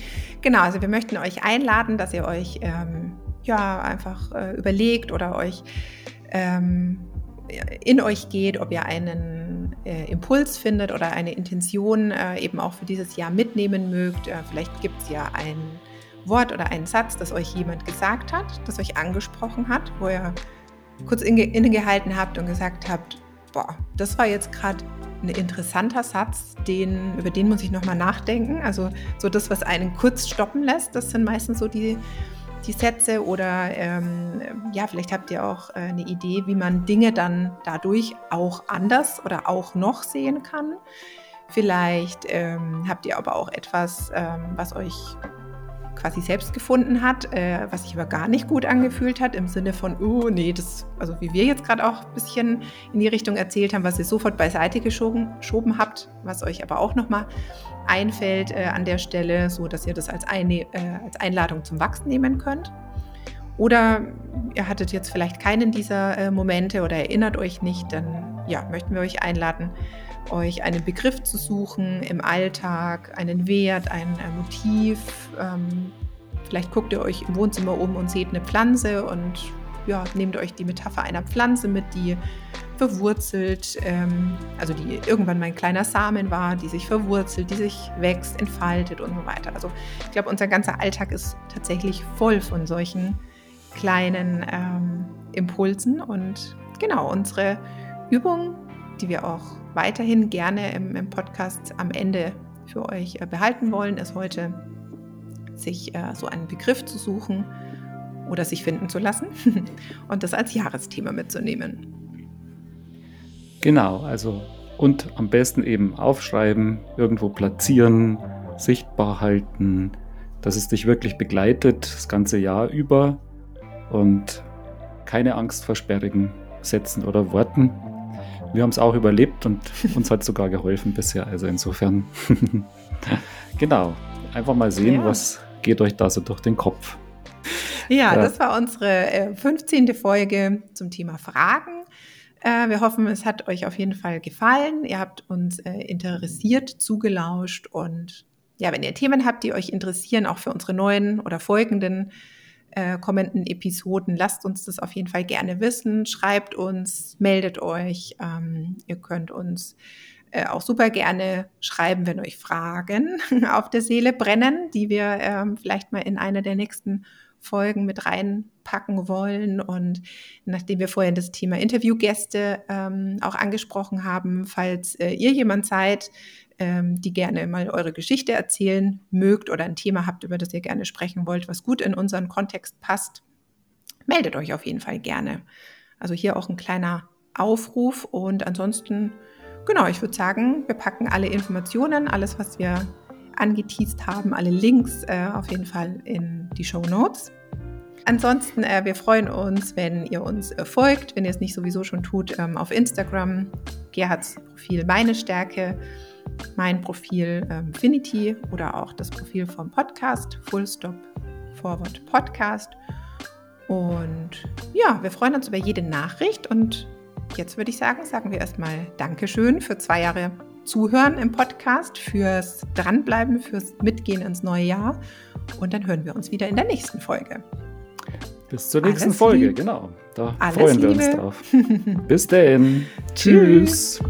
Genau, also wir möchten euch einladen, dass ihr euch ähm, ja einfach äh, überlegt oder euch ähm, in euch geht, ob ihr einen äh, Impuls findet oder eine Intention äh, eben auch für dieses Jahr mitnehmen mögt. Äh, vielleicht gibt es ja ein Wort oder einen Satz, das euch jemand gesagt hat, das euch angesprochen hat, wo ihr kurz innegehalten habt und gesagt habt, boah, das war jetzt gerade ein interessanter Satz, den, über den muss ich nochmal nachdenken. Also so das, was einen kurz stoppen lässt, das sind meistens so die die Sätze oder ähm, ja, vielleicht habt ihr auch äh, eine Idee, wie man Dinge dann dadurch auch anders oder auch noch sehen kann. Vielleicht ähm, habt ihr aber auch etwas, ähm, was euch quasi selbst gefunden hat, äh, was sich aber gar nicht gut angefühlt hat, im Sinne von, oh nee, das, also wie wir jetzt gerade auch ein bisschen in die Richtung erzählt haben, was ihr sofort beiseite geschoben, geschoben habt, was euch aber auch nochmal einfällt äh, an der Stelle, so dass ihr das als, eine, äh, als Einladung zum Wachsen nehmen könnt. Oder ihr hattet jetzt vielleicht keinen dieser äh, Momente oder erinnert euch nicht, dann ja, möchten wir euch einladen, euch einen Begriff zu suchen im Alltag, einen Wert, ein, Motiv. Ähm, vielleicht guckt ihr euch im Wohnzimmer um und seht eine Pflanze und ja, nehmt euch die Metapher einer Pflanze mit, die verwurzelt, ähm, also die irgendwann mein kleiner Samen war, die sich verwurzelt, die sich wächst, entfaltet und so weiter. Also ich glaube, unser ganzer Alltag ist tatsächlich voll von solchen kleinen ähm, Impulsen und genau unsere Übung, die wir auch weiterhin gerne im, im Podcast am Ende für euch äh, behalten wollen, ist heute, sich äh, so einen Begriff zu suchen oder sich finden zu lassen und das als Jahresthema mitzunehmen. Genau, also und am besten eben aufschreiben, irgendwo platzieren, sichtbar halten, dass es dich wirklich begleitet das ganze Jahr über und keine Angst vor sperrigen Sätzen oder Worten. Wir haben es auch überlebt und uns hat sogar geholfen bisher. Also insofern, genau, einfach mal sehen, ja. was geht euch da so durch den Kopf. Ja, ja. das war unsere 15. Äh, Folge zum Thema Fragen. Äh, wir hoffen, es hat euch auf jeden Fall gefallen. Ihr habt uns äh, interessiert zugelauscht und ja, wenn ihr Themen habt, die euch interessieren, auch für unsere neuen oder folgenden äh, kommenden Episoden, lasst uns das auf jeden Fall gerne wissen. Schreibt uns, meldet euch. Ähm, ihr könnt uns äh, auch super gerne schreiben, wenn euch Fragen auf der Seele brennen, die wir ähm, vielleicht mal in einer der nächsten Folgen mit reinpacken wollen. Und nachdem wir vorhin das Thema Interviewgäste ähm, auch angesprochen haben, falls äh, ihr jemand seid, ähm, die gerne mal eure Geschichte erzählen mögt oder ein Thema habt, über das ihr gerne sprechen wollt, was gut in unseren Kontext passt, meldet euch auf jeden Fall gerne. Also hier auch ein kleiner Aufruf und ansonsten, genau, ich würde sagen, wir packen alle Informationen, alles, was wir angeteased haben, alle Links äh, auf jeden Fall in die Show Notes. Ansonsten, äh, wir freuen uns, wenn ihr uns äh, folgt, wenn ihr es nicht sowieso schon tut, ähm, auf Instagram, Gerhards Profil Meine Stärke mein Profil ähm, Finity oder auch das Profil vom Podcast Full Stop Forward Podcast. Und ja, wir freuen uns über jede Nachricht und jetzt würde ich sagen, sagen wir erstmal Dankeschön für zwei Jahre Zuhören im Podcast, fürs Dranbleiben, fürs Mitgehen ins neue Jahr. Und dann hören wir uns wieder in der nächsten Folge. Bis zur nächsten Alles Folge, lieb. genau. Da Alles freuen wir Liebe. uns drauf. Bis denn. Tschüss.